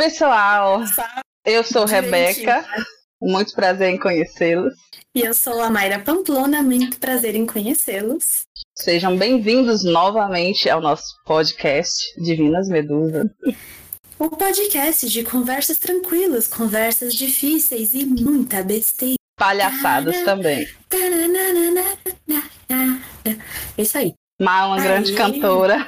Pessoal, eu sou Rebeca. Muito prazer em conhecê-los. E eu sou a Mayra Pamplona, muito prazer em conhecê-los. Sejam bem-vindos novamente ao nosso podcast Divinas Medusas. O podcast de conversas tranquilas, conversas difíceis e muita besteira. Palhaçadas também. Isso aí. Má, uma Aí. grande cantora.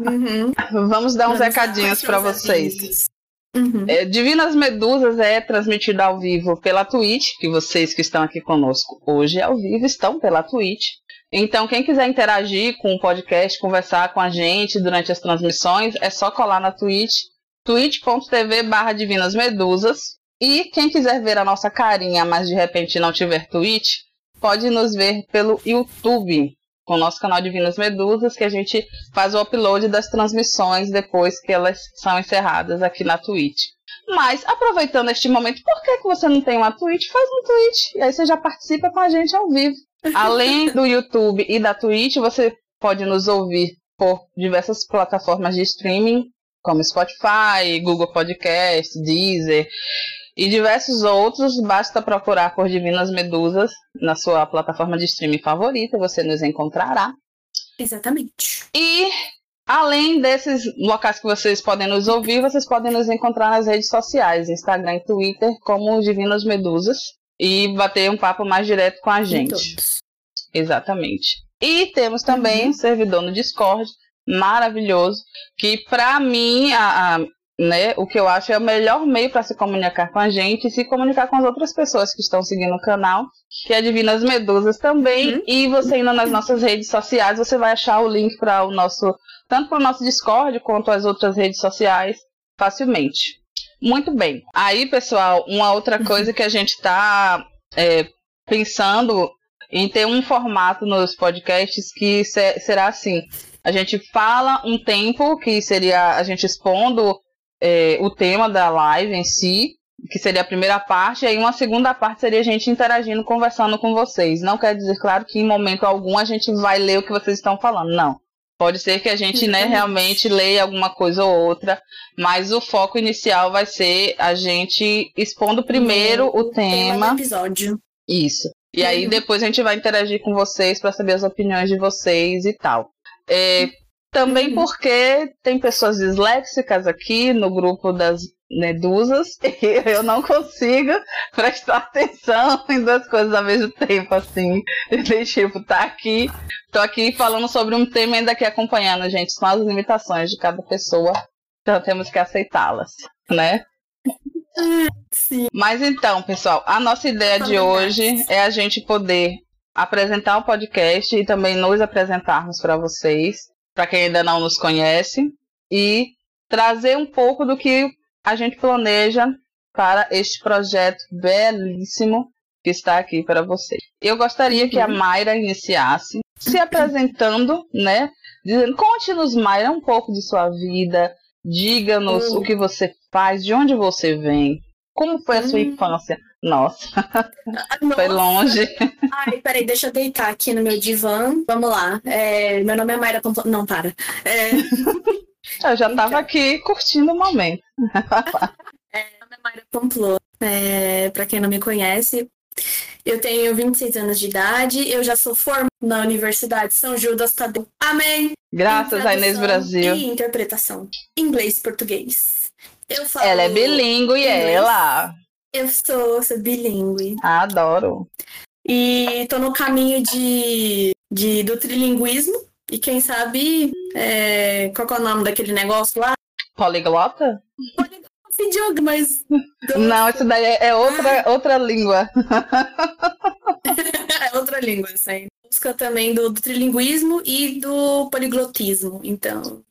Uhum. Vamos dar uns Vamos recadinhos para vocês. Uhum. É, Divinas Medusas é transmitida ao vivo pela Twitch, que vocês que estão aqui conosco hoje ao vivo estão pela Twitch. Então, quem quiser interagir com o podcast, conversar com a gente durante as transmissões, é só colar na Twitch, twitch.tv barra Divinas Medusas. E quem quiser ver a nossa carinha, mas de repente não tiver Twitch, pode nos ver pelo YouTube, com o nosso canal Divinas Medusas, que a gente faz o upload das transmissões depois que elas são encerradas aqui na Twitch. Mas, aproveitando este momento, por que, que você não tem uma Twitch? Faz um Twitch, e aí você já participa com a gente ao vivo. Além do YouTube e da Twitch, você pode nos ouvir por diversas plataformas de streaming, como Spotify, Google Podcast, Deezer e diversos outros. Basta procurar por Divinas Medusas na sua plataforma de streaming favorita, você nos encontrará. Exatamente. E além desses locais que vocês podem nos ouvir, vocês podem nos encontrar nas redes sociais, Instagram e Twitter, como Divinas Medusas, e bater um papo mais direto com a gente. Exatamente. E temos também uhum. um servidor no Discord maravilhoso, que para mim a, a né? O que eu acho é o melhor meio para se comunicar com a gente e se comunicar com as outras pessoas que estão seguindo o canal, que é Divinas Medusas também. Uhum. E você indo nas nossas redes sociais, você vai achar o link para o nosso, tanto para o nosso Discord quanto as outras redes sociais facilmente. Muito bem. Aí, pessoal, uma outra uhum. coisa que a gente está é, pensando em ter um formato nos podcasts que será assim. A gente fala um tempo, que seria a gente expondo é, o tema da live em si, que seria a primeira parte, e aí uma segunda parte seria a gente interagindo, conversando com vocês. Não quer dizer, claro, que em momento algum a gente vai ler o que vocês estão falando, não. Pode ser que a gente né, realmente leia alguma coisa ou outra, mas o foco inicial vai ser a gente expondo primeiro o, tema. tema episódio. Isso. E aí depois a gente vai interagir com vocês para saber as opiniões de vocês e tal. É, também uhum. porque tem pessoas disléxicas aqui no grupo das medusas e eu não consigo prestar atenção em duas coisas ao mesmo tempo, assim. E, tipo, tá aqui, tô aqui falando sobre um tema ainda aqui acompanhando, gente. São as limitações de cada pessoa, então temos que aceitá-las, né? Sim. Mas então, pessoal, a nossa ideia de hoje é a gente poder apresentar o podcast e também nos apresentarmos para vocês para quem ainda não nos conhece, e trazer um pouco do que a gente planeja para este projeto belíssimo que está aqui para vocês. Eu gostaria que a uhum. Mayra iniciasse se apresentando, né? Dizendo, conte-nos, Mayra, um pouco de sua vida, diga-nos uhum. o que você faz, de onde você vem, como foi a sua uhum. infância. Nossa, Nossa. foi longe. Ai, peraí, deixa eu deitar aqui no meu divã. Vamos lá. É, meu nome é Mayra Pompom. Não, para. É... Eu já estava então. aqui curtindo o momento. é, meu nome é Mayra Pomplô. É, para quem não me conhece, eu tenho 26 anos de idade, eu já sou formada na Universidade São Judas Tadeu. Amém! Graças a Inês Brasil. E interpretação. Inglês e português. Eu falo ela é bilíngue e ela. Eu sou, sou bilíngue. Adoro. E tô no caminho de, de do trilinguismo. E quem sabe, é, qual é o nome daquele negócio lá? Poliglota? Poliglota, mas. Não, isso daí é, é outra, outra língua. é outra língua, sim. Busca também do, do trilinguismo e do poliglotismo. Então.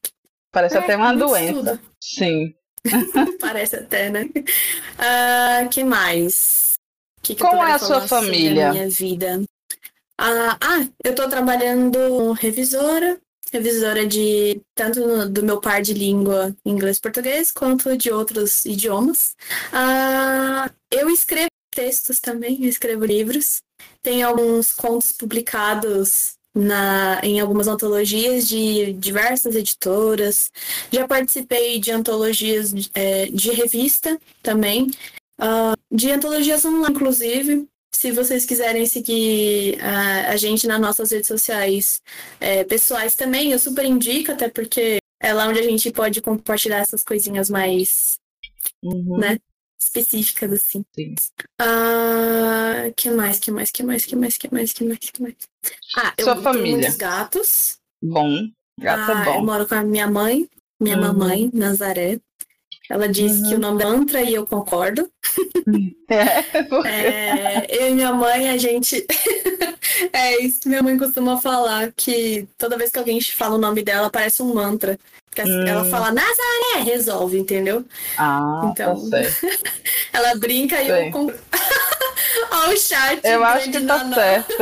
Parece é, até uma doença. Sim. Parece até, né? Uh, que mais? Que que Como é a sua família? Minha vida. Uh, ah, eu tô trabalhando revisora, revisora de tanto do meu par de língua inglês e português, quanto de outros idiomas. Uh, eu escrevo textos também, eu escrevo livros. Tem alguns contos publicados na, em algumas antologias de diversas editoras. Já participei de antologias é, de revista também, uh, de antologias online, inclusive. Se vocês quiserem seguir a, a gente nas nossas redes sociais é, pessoais também, eu super indico, até porque é lá onde a gente pode compartilhar essas coisinhas mais, uhum. né? Específicas, assim. Sim. Uh, que mais, que mais, que mais, que mais, que mais, que mais, que mais? Ah, Sua eu família. tenho muitos gatos. Bom, gato é ah, é bom. Eu moro com a minha mãe, minha uhum. mamãe, Nazaré. Ela disse uhum. que o nome é Antra e eu concordo. É, é, eu e minha mãe, a gente. é isso que minha mãe costuma falar, que toda vez que alguém fala o nome dela, parece um mantra. Porque hum. ela fala Nazaré, resolve, entendeu? Ah, então. Tá ela brinca e eu. Olha o chat. Eu acho que tá certo.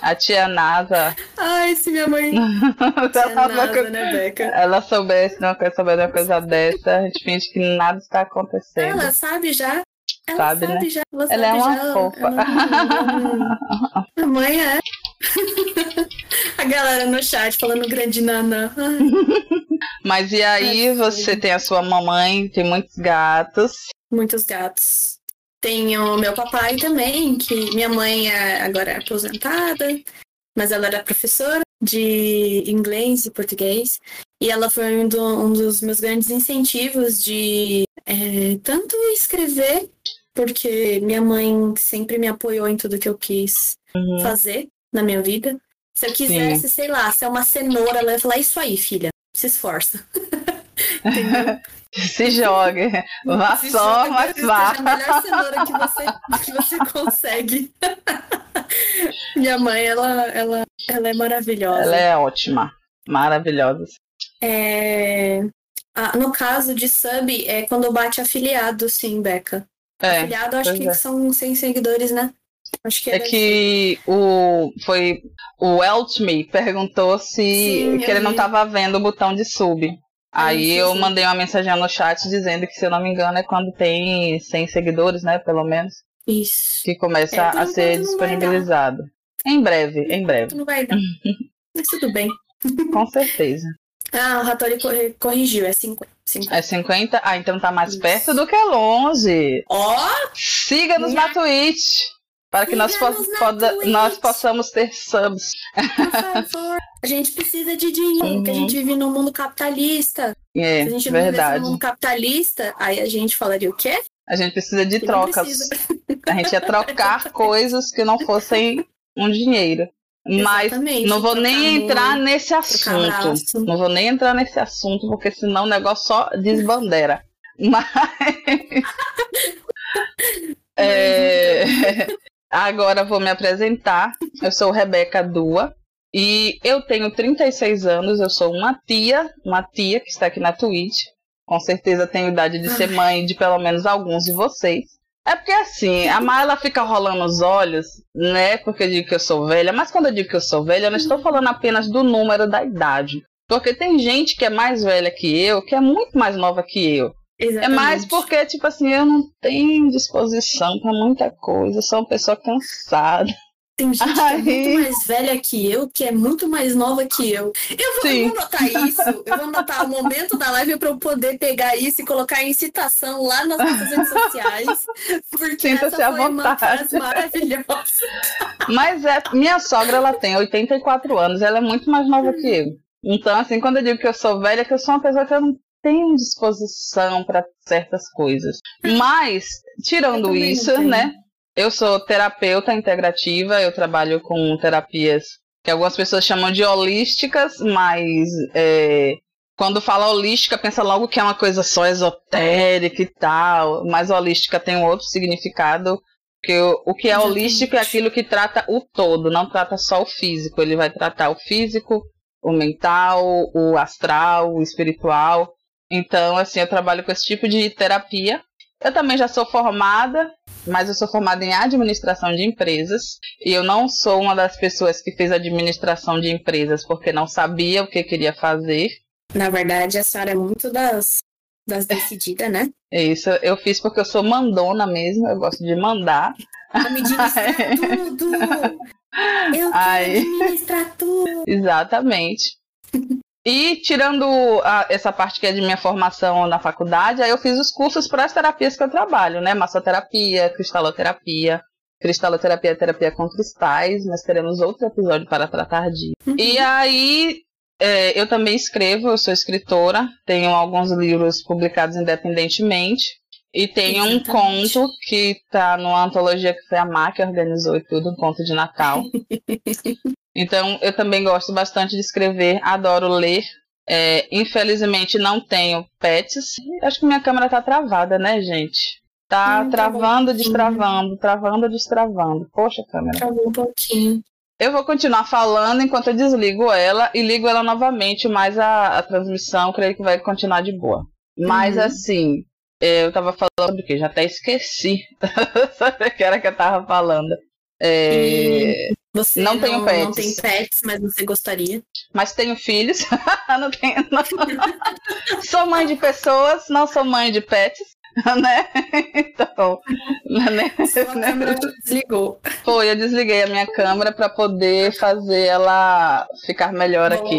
A tia Nasa. Ai, se minha mãe. tia Nasa, né, Beca? Ela soubesse não quer saber de uma coisa dessa, a gente finge que nada está acontecendo. Ela sabe já. Ela sabe, sabe né? já. Ela, ela é uma já. fofa. Ela... a mãe é. a galera no chat falando grande nanã. Mas e aí, é você tem a sua mamãe, tem muitos gatos. Muitos gatos. Tenho meu papai também, que minha mãe é, agora é aposentada, mas ela era professora de inglês e português. E ela foi um, do, um dos meus grandes incentivos de é, tanto escrever, porque minha mãe sempre me apoiou em tudo que eu quis uhum. fazer na minha vida. Se eu quisesse, Sim. sei lá, ser uma cenoura, ela ia falar isso aí, filha, se esforça. Se jogue. Vá Se só, jogue, mas vá. a melhor cenoura que você, que você consegue. Minha mãe, ela, ela, ela é maravilhosa. Ela é ótima. Maravilhosa. É... Ah, no caso de sub, é quando bate afiliado, sim, Beca. É, afiliado, acho que é. são 100 seguidores, né? Acho que é, é que o foi o Eltme perguntou se sim, que ele vi. não estava vendo o botão de sub. Aí sim, eu sim. mandei uma mensagem no chat dizendo que, se eu não me engano, é quando tem 100 seguidores, né? Pelo menos. Isso. Que começa é, a ser disponibilizado. Em breve, em breve. Não vai dar. Mas tudo bem. Com certeza. Ah, o Ratori corrigiu, é 50. 50. É 50? Ah, então tá mais Isso. perto do que longe. Ó! Oh, Siga-nos na Twitch. Para que nós, po nós, possamos ter subs. Por favor. A gente precisa de dinheiro, uhum. porque a gente vive num mundo capitalista. É, Se a gente verdade. num mundo capitalista, aí a gente falaria o quê? A gente precisa de trocas. Precisa. A gente ia trocar coisas que não fossem um dinheiro. Mas Exatamente, não vou nem entrar nesse assunto. Não vou nem entrar nesse assunto, porque senão o negócio só desbandera. Mas. é... Agora vou me apresentar. Eu sou Rebeca Dua e eu tenho 36 anos. Eu sou uma tia, uma tia que está aqui na Twitch. Com certeza tenho idade de ser mãe de pelo menos alguns de vocês. É porque assim, a Mayla fica rolando os olhos, né? Porque eu digo que eu sou velha, mas quando eu digo que eu sou velha, eu não estou falando apenas do número da idade. Porque tem gente que é mais velha que eu, que é muito mais nova que eu. Exatamente. É mais porque, tipo assim, eu não tenho disposição para muita coisa, sou uma pessoa cansada. Tem gente Ai. que é muito mais velha que eu, que é muito mais nova que eu. Eu vou, eu vou anotar isso, eu vou anotar o momento da live para eu poder pegar isso e colocar em citação lá nas nossas redes sociais. Porque essa foi uma frase maravilhosa. Mas é, minha sogra, ela tem 84 anos, ela é muito mais nova que eu. Então, assim, quando eu digo que eu sou velha, é que eu sou uma pessoa que eu não tenho disposição para certas coisas. Mas, tirando isso, né? Eu sou terapeuta integrativa, eu trabalho com terapias que algumas pessoas chamam de holísticas, mas é, quando fala holística, pensa logo que é uma coisa só esotérica e tal, mas holística tem um outro significado, que o, o que é Exatamente. holístico é aquilo que trata o todo, não trata só o físico, ele vai tratar o físico, o mental, o astral, o espiritual. Então, assim, eu trabalho com esse tipo de terapia. Eu também já sou formada, mas eu sou formada em administração de empresas. E eu não sou uma das pessoas que fez administração de empresas porque não sabia o que queria fazer. Na verdade, a senhora é muito das, das decididas, né? É isso, eu fiz porque eu sou mandona mesmo, eu gosto de mandar. Administrar tudo! Eu quero Aí- administrar tudo. Exatamente. E tirando a- essa parte que é de minha formação na faculdade, aí eu fiz os cursos para as terapias que eu trabalho, né? Massoterapia, cristaloterapia. Cristaloterapia é terapia com cristais, nós teremos outro episódio para tratar disso. E aí, é, eu também escrevo, eu sou escritora, tenho alguns livros publicados independentemente. E tenho um conto que tá numa antologia que foi a Má que organizou e tudo, um conto de Natal. Então, eu também gosto bastante de escrever, adoro ler. É, infelizmente, não tenho pets. Acho que minha câmera tá travada, né, gente? Tá Hum, tá travando, bom. destravando, travando, destravando. Poxa, câmera. Travou um pouquinho. Eu vou continuar falando enquanto eu desligo ela e ligo ela novamente, mas a, a transmissão creio que vai continuar de boa. Mas Uhum. assim, eu tava falando sobre o quê? Já até esqueci sobre o que era que eu tava falando. É, Você Não não, tenho não, pets. tem pets, mas você gostaria. Mas tenho filhos. não tenho, não. Sou mãe de pessoas, não sou mãe de pets, né? Então, né? Sua câmera desligou. Foi, eu desliguei a minha câmera para poder fazer ela ficar melhor aqui.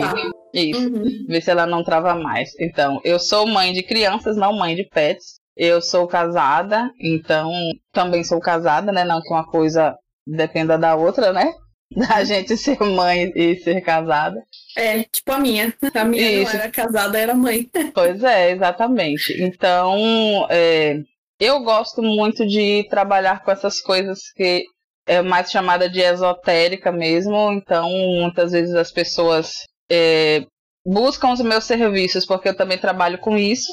Isso. Uhum. ver se ela não trava mais. Então, eu sou mãe de crianças, não mãe de pets. Eu sou casada, então também sou casada, né? Não que uma coisa dependa da outra, né? Da gente ser mãe e ser casada. É, tipo a minha. A minha Isso. não era casada, era mãe. Pois é, exatamente. Então, é, eu gosto muito de trabalhar com essas coisas que é mais chamada de esotérica mesmo. Então, muitas vezes as pessoas é, buscam os meus serviços porque eu também trabalho com isso.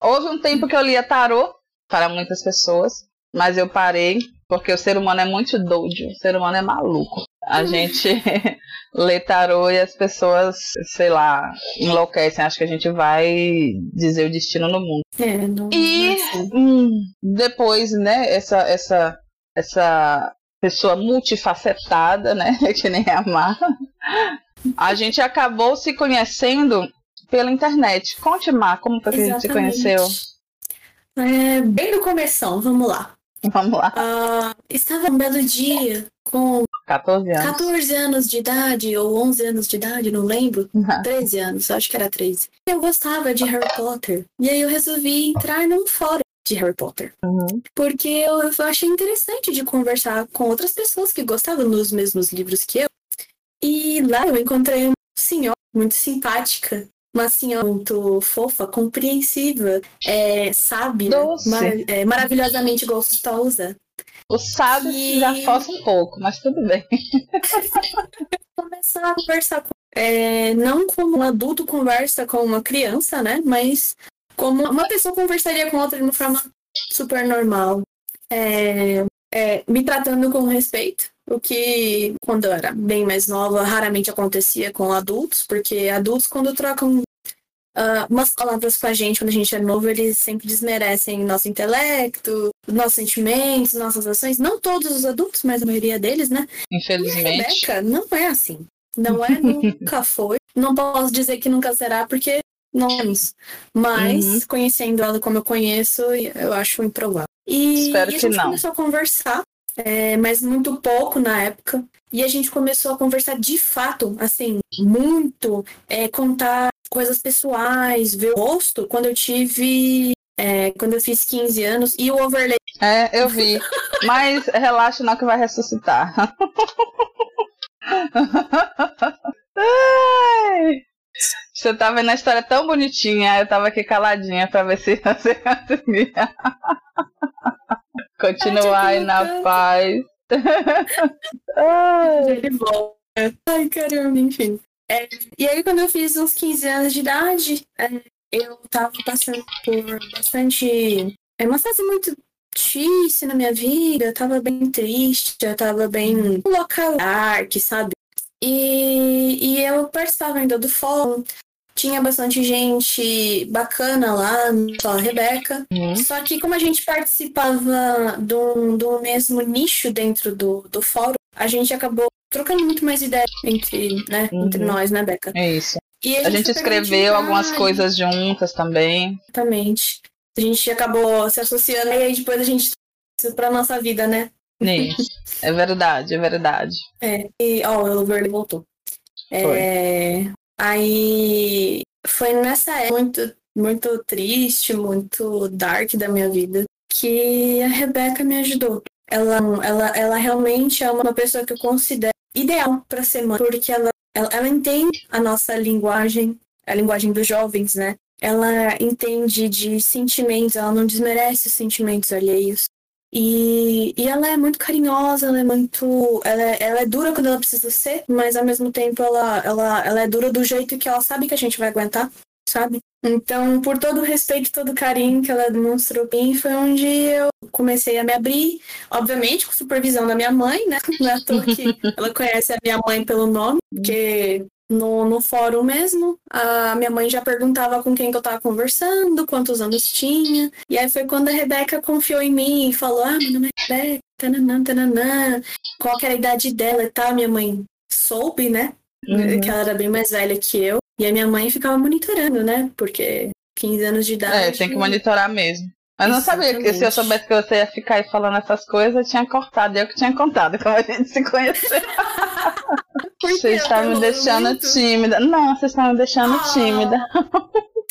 Houve um tempo que eu lia tarô para muitas pessoas, mas eu parei porque o ser humano é muito doido, o ser humano é maluco. A gente lê tarô e as pessoas, sei lá, enlouquecem, acho que a gente vai dizer o destino no mundo. É, não. E-. Hum, depois, né, essa, essa, essa pessoa multifacetada, né, que nem a Mar, a gente acabou se conhecendo pela internet. Conte, Mar, como foi que a gente se conheceu? É, bem no começão, vamos lá. Vamos lá, Ah, estava um belo dia com 14 anos. 14 anos de idade, ou 11 anos de idade, não lembro. 13 anos, acho que era 13. Eu gostava de Harry Potter. E aí eu resolvi entrar num fórum de Harry Potter. Uhum. Porque eu eu achei interessante de conversar com outras pessoas que gostavam dos mesmos livros que eu. E lá eu encontrei uma senhora muito simpática. Uma senhora muito fofa, compreensiva, é, sábia, mar- é, maravilhosamente gostosa. O sábio Que- já força um pouco, mas tudo bem. começar a conversar com. É, não como um adulto conversa com uma criança, né? Mas como uma pessoa conversaria com outra de uma forma super normal. É, é, me tratando com respeito. O que, quando eu era bem mais nova, raramente acontecia com adultos, porque adultos, quando trocam ah, umas palavras com a gente, quando a gente é novo, eles sempre desmerecem nosso intelecto, nossos sentimentos, nossas ações. Não todos os adultos, mas a maioria deles, né? Infelizmente. Rebeca não é assim. Não é, nunca foi. Não posso dizer que nunca será, porque não é isso. Mas, Uhum. conhecendo ela como eu conheço, eu acho improvável. E, Espero e a gente não. começou a conversar, é, mas muito pouco na época. E a gente começou a conversar de fato, assim, muito, é, contar coisas pessoais, ver o rosto quando eu tive. é, quando eu fiz 15 anos, e o overlay É, eu vi. Mas relaxa não que vai ressuscitar. Ai. Você tá vendo a história tão bonitinha, eu tava aqui caladinha pra ver se você conseguia continuar aí na Tadinho, paz. Ai. Ai, caramba, enfim. É, e aí, quando eu fiz uns 15 anos de idade, é, eu tava passando por bastante. É uma fase muito difícil na minha vida. Eu tava bem triste, eu tava bem local dark, sabe? E, e eu participava ainda do fórum. Tinha bastante gente bacana lá, só a Rebeca. Uhum. Só que como a gente participava do, do mesmo nicho dentro do, do fórum, a gente acabou trocando muito mais ideia entre, né, Uhum. entre nós, né, Beca? É isso. E A gente foi pegando escreveu algumas coisas juntas também. Exatamente. A gente acabou se associando e aí depois a gente isso pra nossa vida, né? Isso. É verdade, é verdade. É, e ó, o Verde voltou. É, aí foi nessa época muito, muito triste, muito dark da minha vida que a Rebeca me ajudou. Ela, ela, ela realmente é uma pessoa que eu considero ideal para ser mãe, porque ela, ela, ela entende a nossa linguagem, a linguagem dos jovens, né? Ela entende de sentimentos, ela não desmerece os sentimentos alheios. E, e ela é muito carinhosa, ela é muito. Ela é, ela é dura quando ela precisa ser, mas ao mesmo tempo ela, ela, ela é dura do jeito que ela sabe que a gente vai aguentar, sabe? Então, por todo o respeito e todo o carinho que ela demonstrou pra mim, foi onde eu comecei a me abrir, obviamente com supervisão da minha mãe, né? Não é ela conhece a minha mãe pelo nome, porque no, no fórum mesmo, a minha mãe já perguntava com quem que eu tava conversando, quantos anos tinha. E aí foi quando a Rebeca confiou em mim e falou: Ah, meu nome é Rebeca, tananã, tananã. Qual que era a idade dela e tal? Minha mãe soube, né? Uhum. Que ela era bem mais velha que eu. E a minha mãe ficava monitorando, né? Porque 15 anos de idade. É, tem que monitorar mesmo. Mas não sabia que se eu soubesse que você ia ficar aí falando essas coisas, eu tinha cortado. Eu que tinha contado como a gente se conheceu. Você está me deixando muito? tímida. Não, você está me deixando ah. tímida.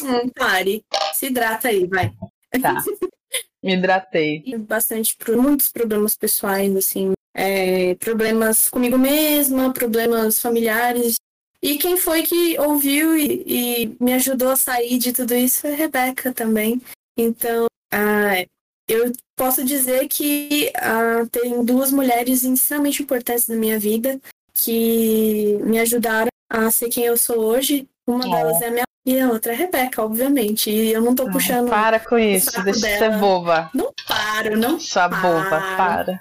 Hum, pare. Se hidrata aí, vai. Tá. Me hidratei. Bastante, muitos problemas pessoais, assim. É, problemas comigo mesma, problemas familiares. E quem foi que ouviu e, e me ajudou a sair de tudo isso foi a Rebeca também. Então, ah, eu posso dizer que ah, tem duas mulheres extremamente importantes na minha vida que me ajudaram a ser quem eu sou hoje. Uma oh. delas é a minha e a outra é a Rebeca, obviamente. E eu não tô puxando. Para com isso, deixa de ser boba. Não paro, não Sua boba, para.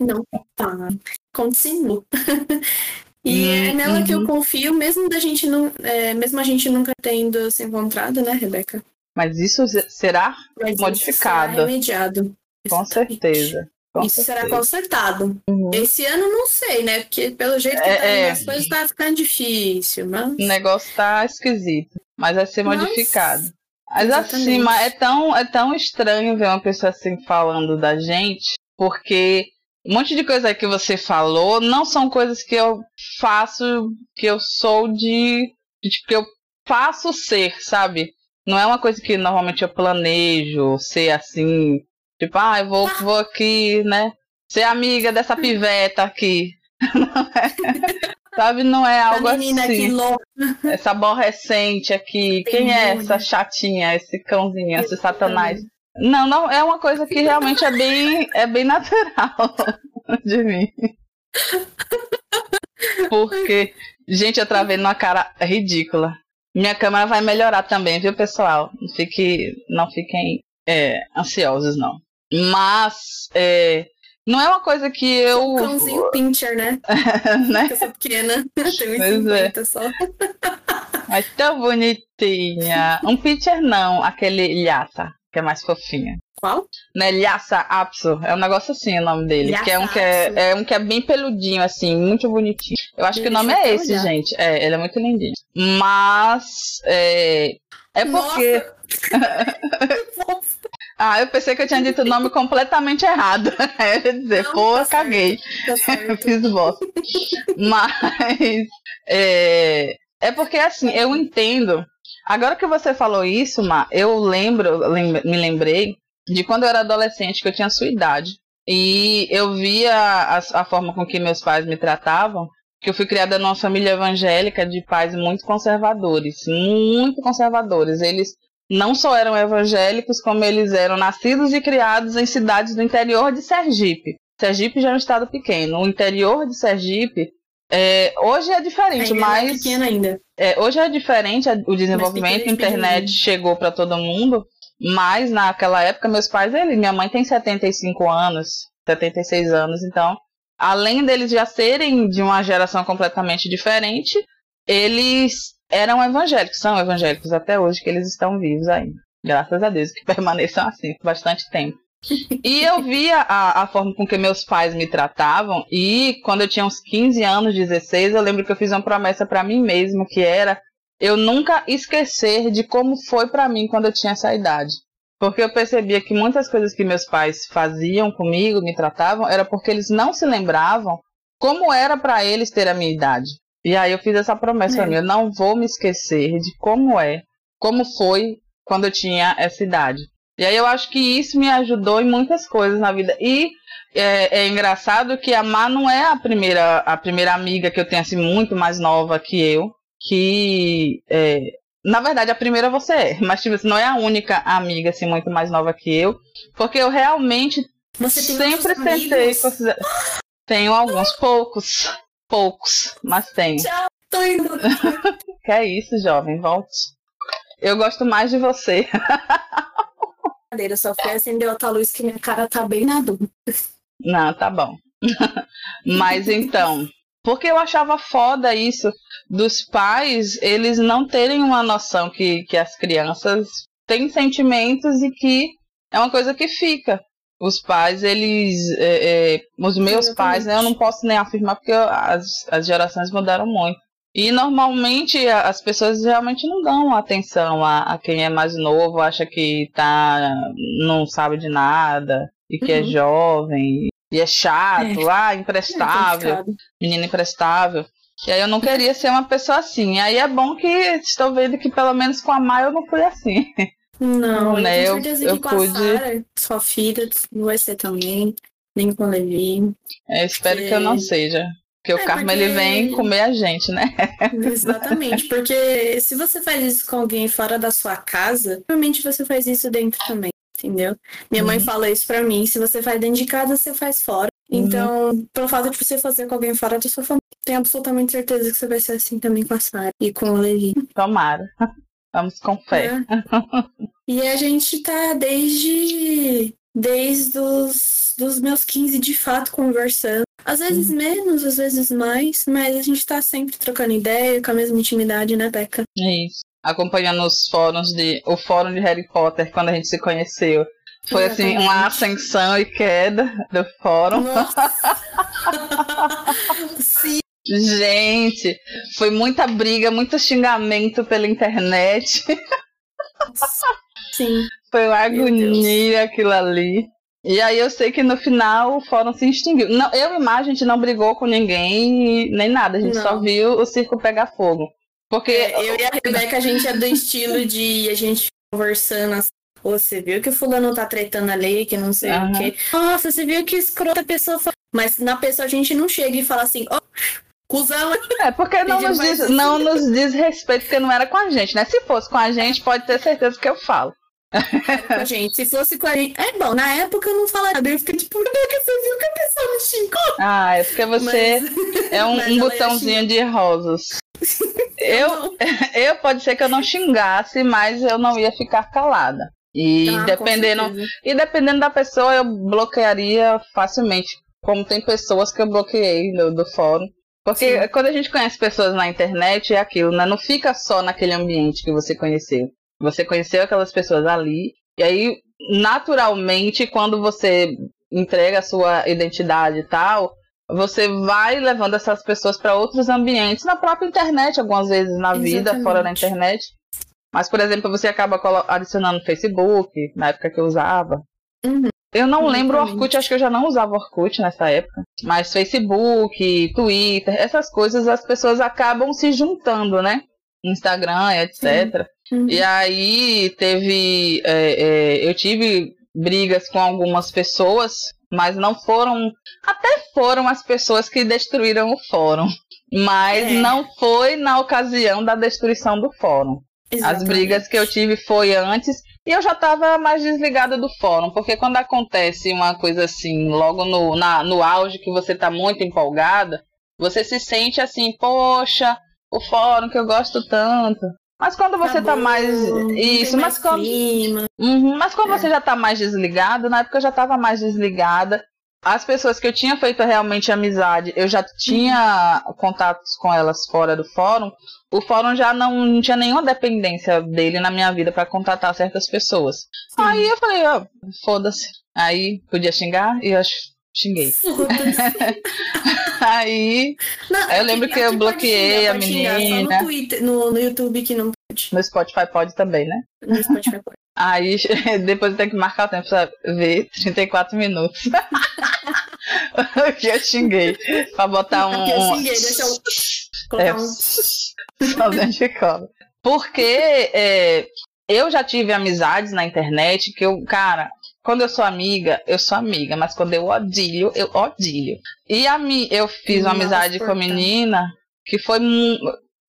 não paro. Continuo. E é nela uhum. que eu uhum. confio, mesmo da gente não, é, mesmo a gente nunca tendo se encontrado, né, Rebeca? Mas isso será Mas modificado. Isso será remediado. Com Exatamente. certeza. Com isso certeza. será consertado. Uhum. Esse ano não sei, né? Porque pelo jeito que é, tá é. as coisas tá ficando difícil, mas... O negócio tá esquisito. Mas vai ser modificado. Mas assim, mas é tão, é tão estranho ver uma pessoa assim falando da gente, porque um monte de coisa que você falou não são coisas que eu faço, que eu sou de. que eu faço ser, sabe? Não é uma coisa que normalmente eu planejo ser assim. Tipo, ah, eu vou, vou aqui, né? Ser amiga dessa piveta aqui. Sabe, não é algo assim. Essa aborrecente aqui. Quem é essa chatinha, esse cãozinho, esse satanás? Não, não, é uma coisa que realmente é bem, é bem natural de mim. Porque, gente, eu travei numa cara ridícula. Minha câmera vai melhorar também, viu, pessoal? Não, fique, não fiquem é, ansiosos, não. Mas, é, não é uma coisa que eu. Um cãozinho pincher, né? né? Eu sou pequena, tenho 50 é. só. Mas tão bonitinha. Um pincher não, aquele lhasa que é mais fofinha. Qual? Né, Lhasa Apso. É um negócio assim o nome dele. que é um que é, é, um que é bem peludinho, assim, muito bonitinho. Eu acho Deixa que o nome é esse, olhar. gente. É, ele é muito lindinho. Mas. É, é porque. ah, eu pensei que eu tinha dito o nome completamente errado. Eu ia dizer, Não, pô, tá caguei. Tá Fiz bosta. Mas. É, é porque, assim, eu entendo Agora que você falou isso, Ma, eu lembro, me lembrei de quando eu era adolescente, que eu tinha sua idade. E eu via a, a forma com que meus pais me tratavam, que eu fui criada numa família evangélica de pais muito conservadores, muito conservadores. Eles não só eram evangélicos, como eles eram nascidos e criados em cidades do interior de Sergipe. Sergipe já é um estado pequeno. O interior de Sergipe é, hoje é diferente, ainda é mas. É pequeno ainda. É, hoje é diferente o desenvolvimento, a internet chegou para todo mundo, mas naquela época meus pais, ele, minha mãe tem 75 anos, 76 anos, então, além deles já serem de uma geração completamente diferente, eles eram evangélicos, são evangélicos até hoje, que eles estão vivos ainda. Graças a Deus que permaneçam assim por bastante tempo. E eu via a, a, forma com que meus pais me tratavam, e quando eu tinha uns 15 anos, 16, eu lembro que eu fiz uma promessa para mim mesma, que era eu nunca esquecer de como foi para mim quando eu tinha essa idade. Porque eu percebia que muitas coisas que meus pais faziam comigo, me tratavam, era porque eles não se lembravam como era para eles ter a minha idade. E aí eu fiz essa promessa é. pra mim, eu não vou me esquecer de como é, como foi quando eu tinha essa idade. E aí eu acho que isso me ajudou em muitas coisas na vida. E é, é, engraçado que a Má não é a primeira, a primeira amiga que eu tenho assim muito mais nova que eu, que é, na verdade a primeira você é, mas tipo, não é a única amiga assim muito mais nova que eu, porque eu realmente sempre tentei considerar... tenho alguns poucos, poucos, mas tenho. Tchau, tô indo. que é isso, jovem, volte. Eu gosto mais de você. Eu só fui acender outra luz que minha cara tá bem na dúvida. Não, tá bom. Mas então, porque eu achava foda isso dos pais, eles não terem uma noção que, que as crianças têm sentimentos e que é uma coisa que fica. Os pais, eles. É, é, os meus pais, né, eu não posso nem afirmar porque as, as gerações mudaram muito. E normalmente as pessoas realmente não dão atenção a, a quem é mais novo, acha que tá, não sabe de nada e que é uhum. é jovem e é chato, é. ah, imprestável, é menino imprestável. E aí eu não queria ser uma pessoa assim. E aí é bom que estou vendo que pelo menos com a Maia eu não fui assim. Não, né? eu eu, eu com pude... a Sarah, sua filha, não vai ser também, nem com o Levi. É, espero que... que eu não seja. Porque é, o karma porque... ele vem comer a gente, né? Exatamente, porque se você faz isso com alguém fora da sua casa, provavelmente você faz isso dentro também entendeu? Minha uhum. mãe fala isso pra mim, se você faz dentro de casa, você faz fora. Uhum. Então, pelo fato de você fazer com alguém fora da sua família, tenho absolutamente certeza que você vai ser assim também com a Sara e com o Levi. Tomara. Vamos com fé. É. E a gente tá desde desde os dos meus 15 de fato conversando. Às vezes uhum. menos, às vezes mais, mas a gente tá sempre trocando ideia, com a mesma intimidade, né, Beca? É isso acompanhando os fóruns de. o fórum de Harry Potter quando a gente se conheceu. Foi assim, uma ascensão e queda do fórum. Sim. Gente, foi muita briga, muito xingamento pela internet. Sim. Foi uma agonia aquilo ali. E aí eu sei que no final o fórum se extinguiu. Não, eu e Mar, a gente não brigou com ninguém, nem nada. A gente não. só viu o circo pegar fogo. Porque é, eu e a Rebeca, a gente é do estilo de a gente conversando assim. Você viu que o fulano tá tretando ali, que não sei uhum. o quê. Nossa, você viu que escrota a pessoa fala. Mas na pessoa a gente não chega e fala assim, ó, oh, cuzão. É, porque não nos, diz, assim. não nos diz respeito, porque não era com a gente, né? Se fosse com a gente, pode ter certeza que eu falo. É, gente, se fosse com a gente. É bom, na época eu não falaria. Eu fiquei tipo, que você viu que a pessoa me xingou? Ah, é porque você mas... é um, um botãozinho de rosas. Eu, eu pode ser que eu não xingasse, mas eu não ia ficar calada. E ah, dependendo e dependendo da pessoa, eu bloquearia facilmente. Como tem pessoas que eu bloqueei do, do fórum. Porque Sim. quando a gente conhece pessoas na internet, é aquilo, né? Não fica só naquele ambiente que você conheceu. Você conheceu aquelas pessoas ali, e aí, naturalmente, quando você entrega a sua identidade e tal, você vai levando essas pessoas para outros ambientes, na própria internet, algumas vezes na Exatamente. vida, fora da internet. Mas, por exemplo, você acaba adicionando Facebook, na época que eu usava. Uhum. Eu não Exatamente. lembro Orkut, acho que eu já não usava Orkut nessa época. Mas Facebook, Twitter, essas coisas as pessoas acabam se juntando, né? Instagram, etc. Uhum. E aí teve. É, é, eu tive brigas com algumas pessoas mas não foram. Até foram as pessoas que destruíram o fórum, mas é. não foi na ocasião da destruição do fórum. Exatamente. As brigas que eu tive foi antes e eu já estava mais desligada do fórum, porque quando acontece uma coisa assim, logo no, na, no auge que você está muito empolgada, você se sente assim, poxa, o fórum que eu gosto tanto. Mas quando você tá, tá mais. Isso, mas quando. Uhum, mas quando é. você já tá mais desligado, na época eu já tava mais desligada. As pessoas que eu tinha feito realmente amizade, eu já tinha uhum. contatos com elas fora do fórum. O fórum já não, não tinha nenhuma dependência dele na minha vida para contatar certas pessoas. Sim. Aí eu falei, ó, oh, foda-se. Aí podia xingar e eu xinguei. aí, não, eu lembro que eu bloqueei a menina. No, Twitter, no, no YouTube que não pode. No Spotify pode também, né? No Spotify pode. Aí depois tenho que marcar o tempo pra ver 34 minutos. que eu xinguei. Pra botar um. Eu xinguei, deixa eu colocar É, um. De cola. Porque é, eu já tive amizades na internet que eu, cara, quando eu sou amiga, eu sou amiga, mas quando eu odilho, eu odilho. E a mi, eu fiz uma Nossa, amizade com a portanto. menina que foi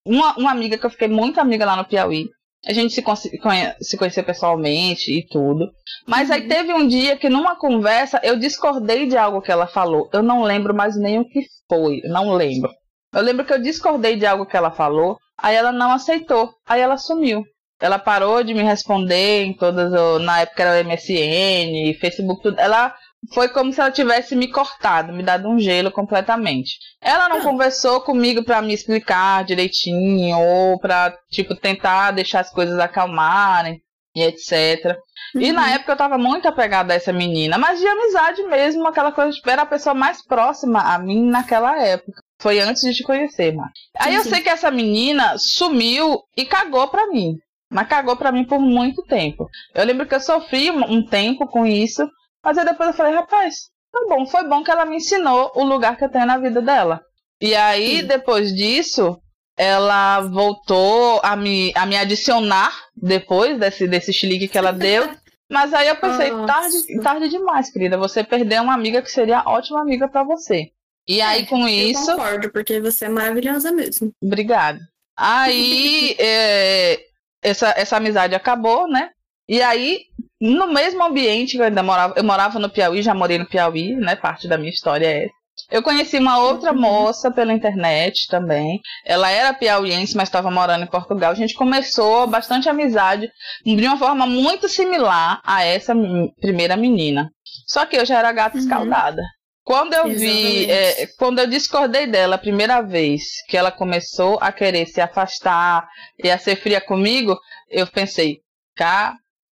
uma, uma amiga que eu fiquei muito amiga lá no Piauí. A gente se, conhe- se conheceu pessoalmente e tudo. Mas aí Uhum. teve um dia que numa conversa eu discordei de algo que ela falou. Eu não lembro mais nem o que foi. Não lembro. Eu lembro que eu discordei de algo que ela falou. Aí ela não aceitou. Aí ela sumiu. Ela parou de me responder em todas. Na época era o MSN, Facebook, tudo. Ela foi como se ela tivesse me cortado, me dado um gelo completamente. Ela não Ah. conversou comigo pra me explicar direitinho, ou pra, tipo, tentar deixar as coisas acalmarem e etc. E na Uhum. época eu tava muito apegada a essa menina, mas de amizade mesmo, aquela coisa, tipo, era a pessoa mais próxima a mim naquela época. Foi antes de te conhecer, Mar. Aí Sim, eu sim. sei que essa menina sumiu e cagou pra mim. Mas cagou pra mim por muito tempo. Eu lembro que eu sofri um tempo com isso, mas aí depois eu falei, rapaz, tá bom, foi bom que ela me ensinou o lugar que eu tenho na vida dela. E aí, Sim. depois disso, ela voltou a me, a me adicionar depois desse, desse chilique que ela deu. Mas aí eu pensei, Nossa. tarde, tarde demais, querida. Você perdeu uma amiga que seria ótima amiga pra você. E aí, É, com Eu isso. concordo, porque você é maravilhosa mesmo. Obrigada. Aí, é, essa, essa amizade acabou, né? E aí, no mesmo ambiente que eu ainda morava, eu morava no Piauí, já morei no Piauí, né? Parte da minha história é essa. Eu conheci uma outra Uhum. moça pela internet também. Ela era piauiense, mas estava morando em Portugal. A gente começou bastante amizade de uma forma muito similar a essa primeira menina. Só que eu já era gata Uhum. escaldada. Quando eu vi, Exatamente. é, quando eu discordei dela a primeira vez, que ela começou a querer se afastar e a ser fria comigo, eu pensei,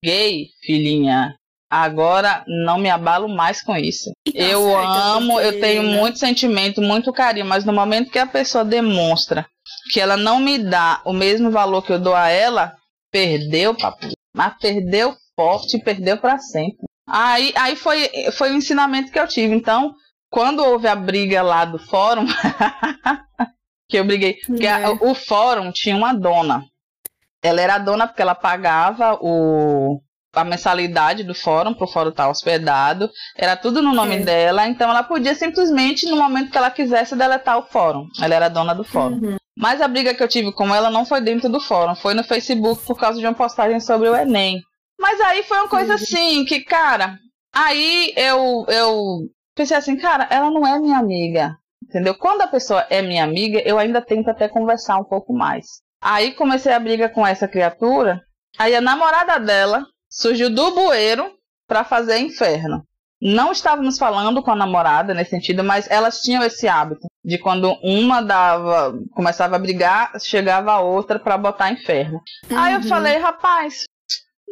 caguei, filhinha. Agora não me abalo mais com isso. Tá eu certo, amo, eu tenho muito sentimento, muito carinho, mas no momento que a pessoa demonstra que ela não me dá o mesmo valor que eu dou a ela, perdeu, papo. Mas perdeu forte, perdeu para sempre. Aí, aí foi, foi o ensinamento que eu tive. Então, quando houve a briga lá do fórum, que eu briguei, porque a- É. o fórum tinha uma dona. Ela era dona porque ela pagava o, a mensalidade do fórum, pro fórum estar hospedado. Era tudo no nome É. dela, então ela podia simplesmente, no momento que ela quisesse, deletar o fórum. Ela era dona do fórum. Uhum. Mas a briga que eu tive com ela não foi dentro do fórum, foi no Facebook por causa de uma postagem sobre o Enem. Mas aí foi uma coisa Uhum. assim, que, cara, aí eu, eu pensei assim, cara, ela não é minha amiga. Entendeu? Quando a pessoa é minha amiga, eu ainda tento até conversar um pouco mais. Aí comecei a briga com essa criatura. Aí a namorada dela surgiu do bueiro pra fazer inferno. Não estávamos falando com a namorada nesse sentido, mas elas tinham esse hábito de quando uma dava, começava a brigar, chegava a outra pra botar inferno. Aí eu Uhum. falei, rapaz,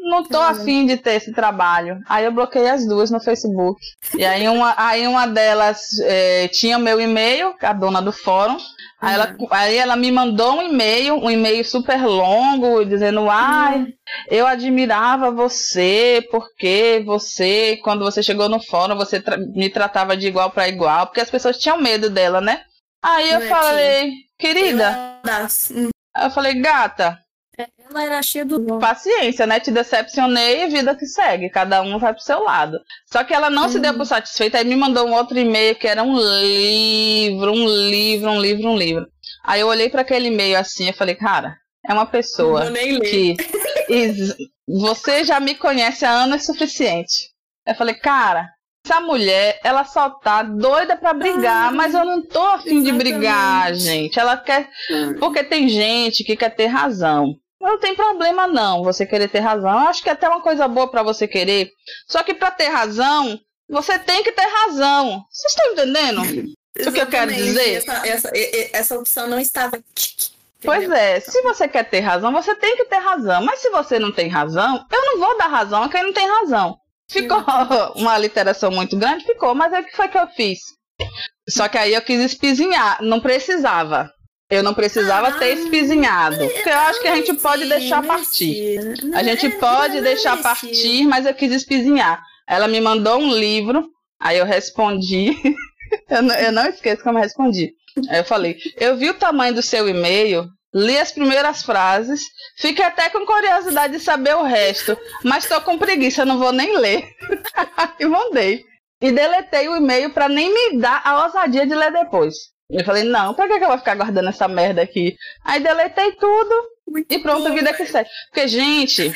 não tô afim de ter esse trabalho. Aí eu bloqueei as duas no Facebook. E aí uma, aí uma delas eh, tinha meu e-mail, a dona do fórum. Aí, ela, Uhum. aí ela me mandou um e-mail, um e-mail super longo, dizendo, ai, Uhum. eu admirava você, porque você, quando você chegou no fórum, você tra- me tratava de igual para igual, porque as pessoas tinham medo dela, né? Aí eu é, falei, querida, Ela, das- hum. eu falei, gata, Ela era cheia do. paciência, né? Te decepcionei e vida que segue, cada um vai pro seu lado. Só que ela não se deu por satisfeita, aí me mandou um outro e-mail que era um livro, um livro, um livro, um livro. Aí eu olhei para aquele e-mail assim e falei, cara, é uma pessoa que você já me conhece há anos suficiente. Eu falei, cara, essa mulher, ela só tá doida pra brigar, Ah, mas eu não tô afim de brigar, exatamente. gente. Ela quer. Porque tem gente que quer ter razão. Não tem problema não, você querer ter razão. Eu acho que é até uma coisa boa pra você querer. Só que pra ter razão, você tem que ter razão. Vocês estão entendendo? o que eu quero dizer? Essa, essa, essa opção não estava. Pois é, se você quer ter razão, você tem que ter razão. Mas se você não tem razão, eu não vou dar razão a quem não tem razão. Ficou uma literação muito grande? Ficou, mas é o que foi que eu fiz? Só que aí eu quis espizinhar, não precisava. Eu não precisava ah, ter espizinhado. Porque eu acho que a gente pode deixar partir. A gente pode deixar partir, mas eu quis espizinhar. Ela me mandou um livro, aí eu respondi. eu, não, eu não esqueço como eu respondi. Aí eu falei: Eu vi o tamanho do seu e-mail, li as primeiras frases, fiquei até com curiosidade de saber o resto, mas estou com preguiça, não vou nem ler. e mandei. E deletei o e-mail para nem me dar a ousadia de ler depois. Eu falei, não, pra que, que eu vou ficar guardando essa merda aqui? Aí deletei tudo Muito e pronto, a vida que segue. Porque, gente,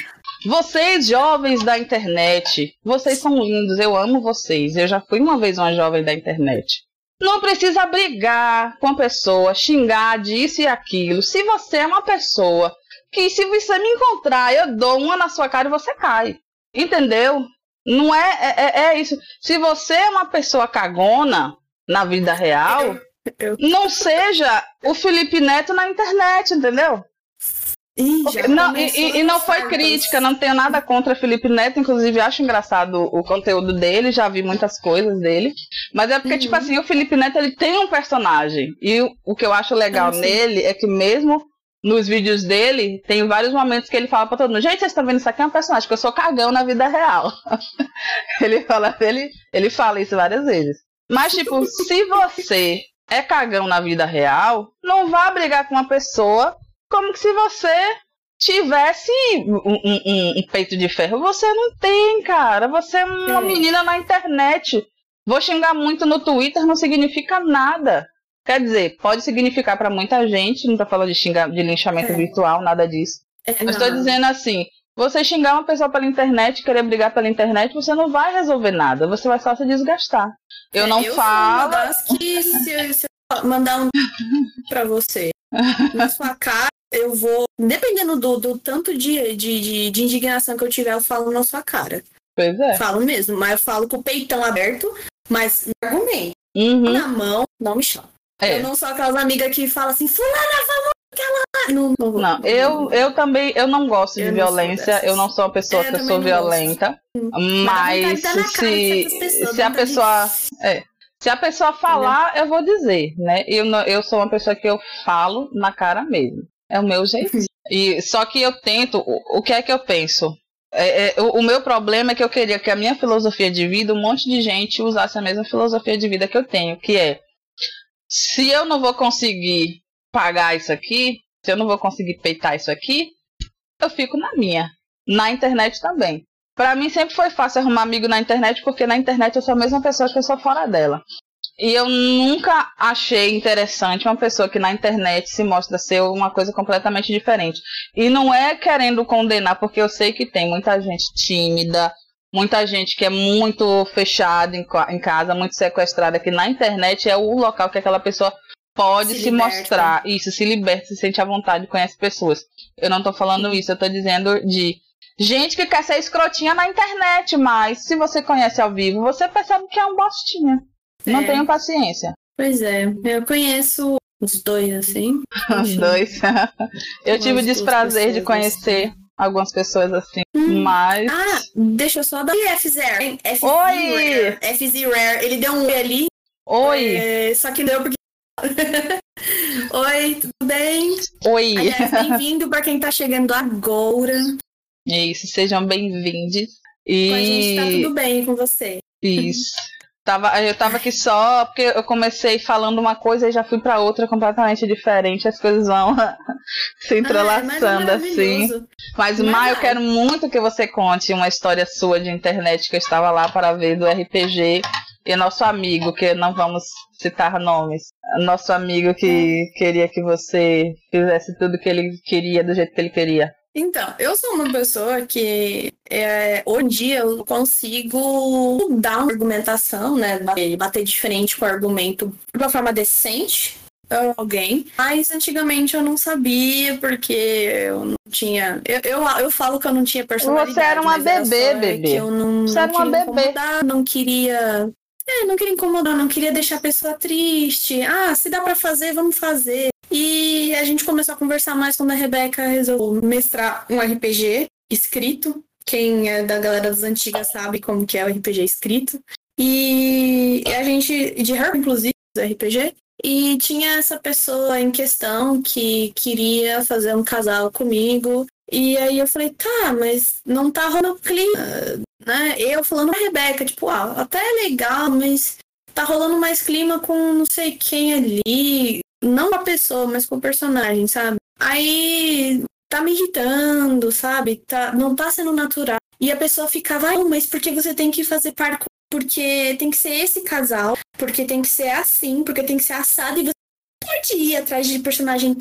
vocês jovens da internet, vocês são lindos, eu amo vocês. Eu já fui uma vez uma jovem da internet. Não precisa brigar com a pessoa, xingar disso e aquilo. Se você é uma pessoa que, se você me encontrar, eu dou uma na sua cara e você cai. Entendeu? Não é, é, é, é isso. Se você é uma pessoa cagona na vida real, eu... não seja o Felipe Neto na internet, entendeu? Ih, não, e, e, não foi crítica, não tenho nada contra Felipe Neto, inclusive acho engraçado o conteúdo dele, já vi muitas coisas dele. Mas é porque, uhum. tipo assim, o Felipe Neto ele tem um personagem. E o, o que eu acho legal ah, nele é que mesmo nos vídeos dele, tem vários momentos que ele fala pra todo mundo, gente, vocês estão vendo isso aqui é um personagem, porque eu sou cagão na vida real. ele fala, ele, ele fala isso várias vezes. Mas, tipo, se você é cagão na vida real, não vá brigar com uma pessoa como que se você tivesse um, um, um, peito de ferro. Você não tem, cara. Você é uma é. menina na internet. Vou xingar muito no Twitter não significa nada. Quer dizer, pode significar para muita gente, não tô falando de, xingar, de linchamento é. virtual, nada disso. É, Mas estou dizendo assim, você xingar uma pessoa pela internet, querer brigar pela internet, você não vai resolver nada, você vai só se desgastar. Eu é, não eu falo. que se, se eu mandar um para você na sua cara, eu vou, dependendo do, do tanto de, de, de, indignação que eu tiver, eu falo na sua cara. Pois é. Falo mesmo, mas eu falo com o peitão aberto, mas argumento. Uhum. Na mão, não me chama. É. Eu não sou aquelas amigas que falam assim, fulana, vamos. Não, não, não, eu, eu também, eu não gosto eu de violência, eu não sou uma pessoa é, que eu sou violenta, mas, mas se, se a pessoa... É. Se a pessoa falar, eu vou dizer, né? Eu, eu sou uma pessoa que eu falo na cara mesmo. É o meu jeito. E só que eu tento. O, o que é que eu penso? É, é, o, o, meu problema é que eu queria que a minha filosofia de vida, um monte de gente usasse a mesma filosofia de vida que eu tenho, que é se eu não vou conseguir pagar isso aqui, se eu não vou conseguir peitar isso aqui, eu fico na minha. Na internet também. Para mim sempre foi fácil arrumar amigo na internet, porque na internet eu sou a mesma pessoa que eu sou fora dela. E eu nunca achei interessante uma pessoa que na internet se mostra ser uma coisa completamente diferente. E não é querendo condenar, porque eu sei que tem muita gente tímida, muita gente que é muito fechada em, em casa, muito sequestrada, que na internet é o local que aquela pessoa pode se, se mostrar. Isso, se liberta, se sente à vontade, conhece pessoas. Eu não tô falando isso, eu tô dizendo de gente que quer ser escrotinha na internet, mas se você conhece ao vivo, você percebe que é um bostinha. Não é. tenho paciência. Pois é, eu conheço os dois, assim. Os dois. eu tive o desprazer de conhecer assim. algumas pessoas assim, hum. mas. Ah, deixa eu só dar. F0. Oi! FZ Rare. Ele deu um oi ali. Oi! É, só que deu porque. Oi, tudo bem? Oi! bem-vindo para quem tá chegando agora. Isso, sejam bem-vindos. E... Com a gente tá tudo bem com você. Isso. Tava, eu tava aqui só porque eu comecei falando uma coisa e já fui para outra completamente diferente. As coisas vão se ah, é entrelaçando ah, assim. Mas, Má, eu quero muito que você conte uma história sua de internet que eu estava lá para ver do RPG. E nosso amigo, que não vamos citar nomes, nosso amigo que queria que você fizesse tudo que ele queria do jeito que ele queria. Então, eu sou uma pessoa que é, hoje eu consigo dar uma argumentação, né? Bater, bater diferente com o argumento de uma forma decente alguém. Mas antigamente eu não sabia, porque eu não tinha. Eu, eu, eu falo que eu não tinha personalidade. Você era uma bebê, bebê. eu não, Você não era uma bebê. Não queria. É, não queria incomodar, não queria deixar a pessoa triste. Ah, se dá para fazer, vamos fazer. E a gente começou a conversar mais quando a Rebeca resolveu mestrar um RPG escrito. Quem é da galera das antigas sabe como que é o RPG escrito. E a gente, de her, inclusive, do RPG, E tinha essa pessoa em questão que queria fazer um casal comigo. E aí eu falei, tá, mas não tá rolando clima, né? Eu falando pra Rebeca, tipo, ah, até é legal, mas tá rolando mais clima com não sei quem ali. Não com a pessoa, mas com o personagem, sabe? Aí tá me irritando, sabe? Tá, não tá sendo natural. E a pessoa ficava, ah, mas porque você tem que fazer par porque tem que ser esse casal, porque tem que ser assim, porque tem que ser assado, e você pode ir atrás de personagem.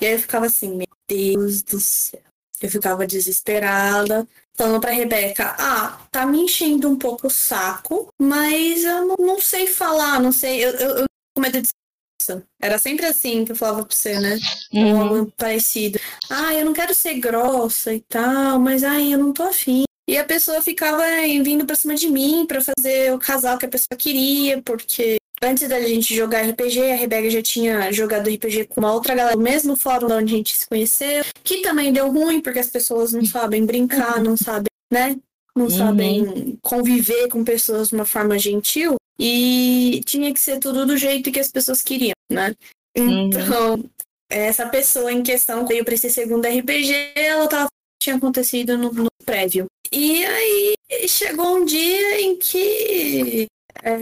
E aí eu ficava assim, meu Deus do céu. Eu ficava desesperada, falando pra Rebeca, ah, tá me enchendo um pouco o saco, mas eu não, não sei falar, não sei, eu, eu, eu com medo de era sempre assim que eu falava pra você, né? Uhum. algo parecido. Ah, eu não quero ser grossa e tal, mas ai, eu não tô afim. E a pessoa ficava vindo pra cima de mim para fazer o casal que a pessoa queria, porque antes da gente jogar RPG, a Rebeca já tinha jogado RPG com uma outra galera, no mesmo fórum onde a gente se conheceu, que também deu ruim, porque as pessoas não sabem brincar, não sabem, né? Não uhum. sabem conviver com pessoas de uma forma gentil. E tinha que ser tudo do jeito que as pessoas queriam, né? Uhum. Então, uhum. essa pessoa em questão veio para esse segundo RPG, ela tava tinha acontecido no, no prévio. E aí chegou um dia em que é,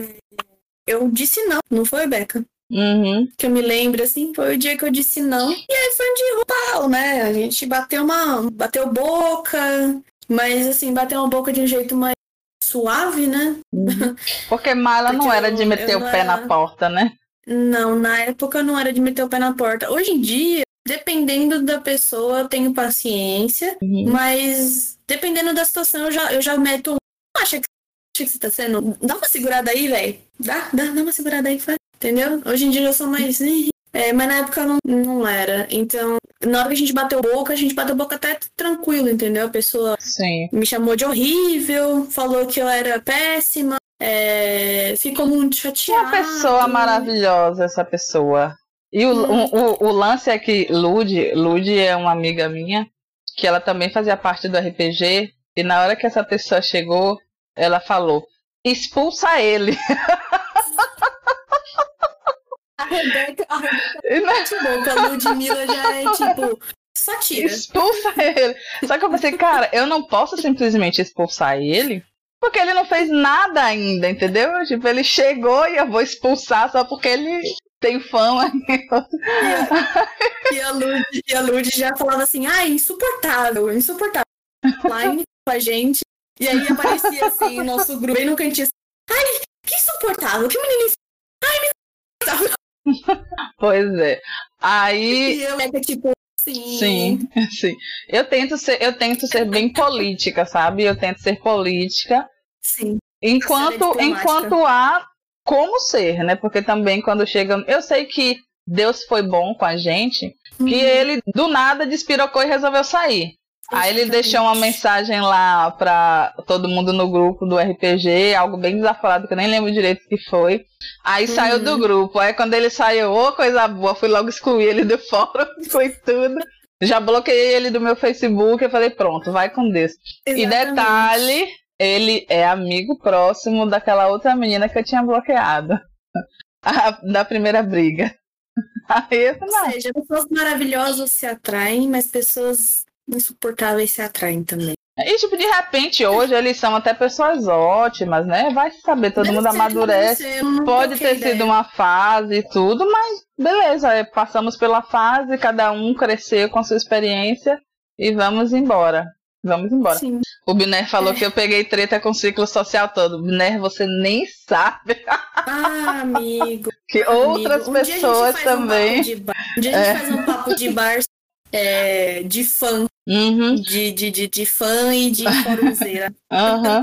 eu disse não, não foi, Beca? Uhum. Que eu me lembro, assim, foi o dia que eu disse não. E aí foi um dia pau, né? A gente bateu uma. bateu boca, mas assim, bateu uma boca de um jeito mais suave, né? Uhum. Porque Mala Porque não era de meter o pé era... na porta, né? Não, na época não era de meter o pé na porta. Hoje em dia, dependendo da pessoa, eu tenho paciência, uhum. mas dependendo da situação, eu já, eu já meto. Acha que, que você tá sendo. Dá uma segurada aí, velho. Dá, dá, dá uma segurada aí, faz. Entendeu? Hoje em dia eu sou mais. É, mas na época não, não era. Então, na hora que a gente bateu boca, a gente bateu boca até tranquilo, entendeu? A pessoa Sim. me chamou de horrível, falou que eu era péssima, é, ficou muito chateada. Uma pessoa maravilhosa, essa pessoa. E o, hum. o, o, lance é que Lud, Lud é uma amiga minha, que ela também fazia parte do RPG, e na hora que essa pessoa chegou, ela falou: expulsa ele. A Rebeca, a Rebeca a Ludmilla já é tipo. Só tira. Expulsa ele. Só que eu pensei, cara, eu não posso simplesmente expulsar ele, porque ele não fez nada ainda, entendeu? Tipo, ele chegou e eu vou expulsar só porque ele tem fama. E a, Lud, e a Lud já falava assim, ai, insuportável, insuportável. Online com a gente. E aí aparecia assim, o nosso grupo bem no cantinho assim, ai, que insuportável, que menino insuportável. Pois é. Aí. E eu é tipo, Sim. Sim, sim. Eu tento ser, eu tento ser bem política, sabe? Eu tento ser política. Sim. Enquanto, enquanto há como ser, né? Porque também quando chega. Eu sei que Deus foi bom com a gente, uhum. que ele do nada despirocou e resolveu sair. Aí ele deixou uma mensagem lá pra todo mundo no grupo do RPG, algo bem desaforado, que eu nem lembro direito o que foi. Aí uhum. saiu do grupo. Aí quando ele saiu, ô oh, coisa boa, fui logo excluir ele do fórum, foi tudo. Já bloqueei ele do meu Facebook, eu falei, pronto, vai com Deus. Exatamente. E detalhe, ele é amigo próximo daquela outra menina que eu tinha bloqueado. A, da primeira briga. Aí eu, não. Ou seja, pessoas maravilhosas se atraem, mas pessoas insuportáveis se atraem também. E, tipo, de repente, hoje eles são até pessoas ótimas, né? Vai saber, todo Deve mundo amadurece. Pode ter ideia. sido uma fase e tudo, mas beleza, é, passamos pela fase, cada um cresceu com a sua experiência e vamos embora. Vamos embora. Sim. O Biner falou é. que eu peguei treta com o ciclo social todo. Biner, você nem sabe. Ah, amigo. que amigo. outras um pessoas também. Um, um dia a gente é. faz um papo de bar é, de fã. Uhum. De, de, de, de, fã e de formuzeira. uhum.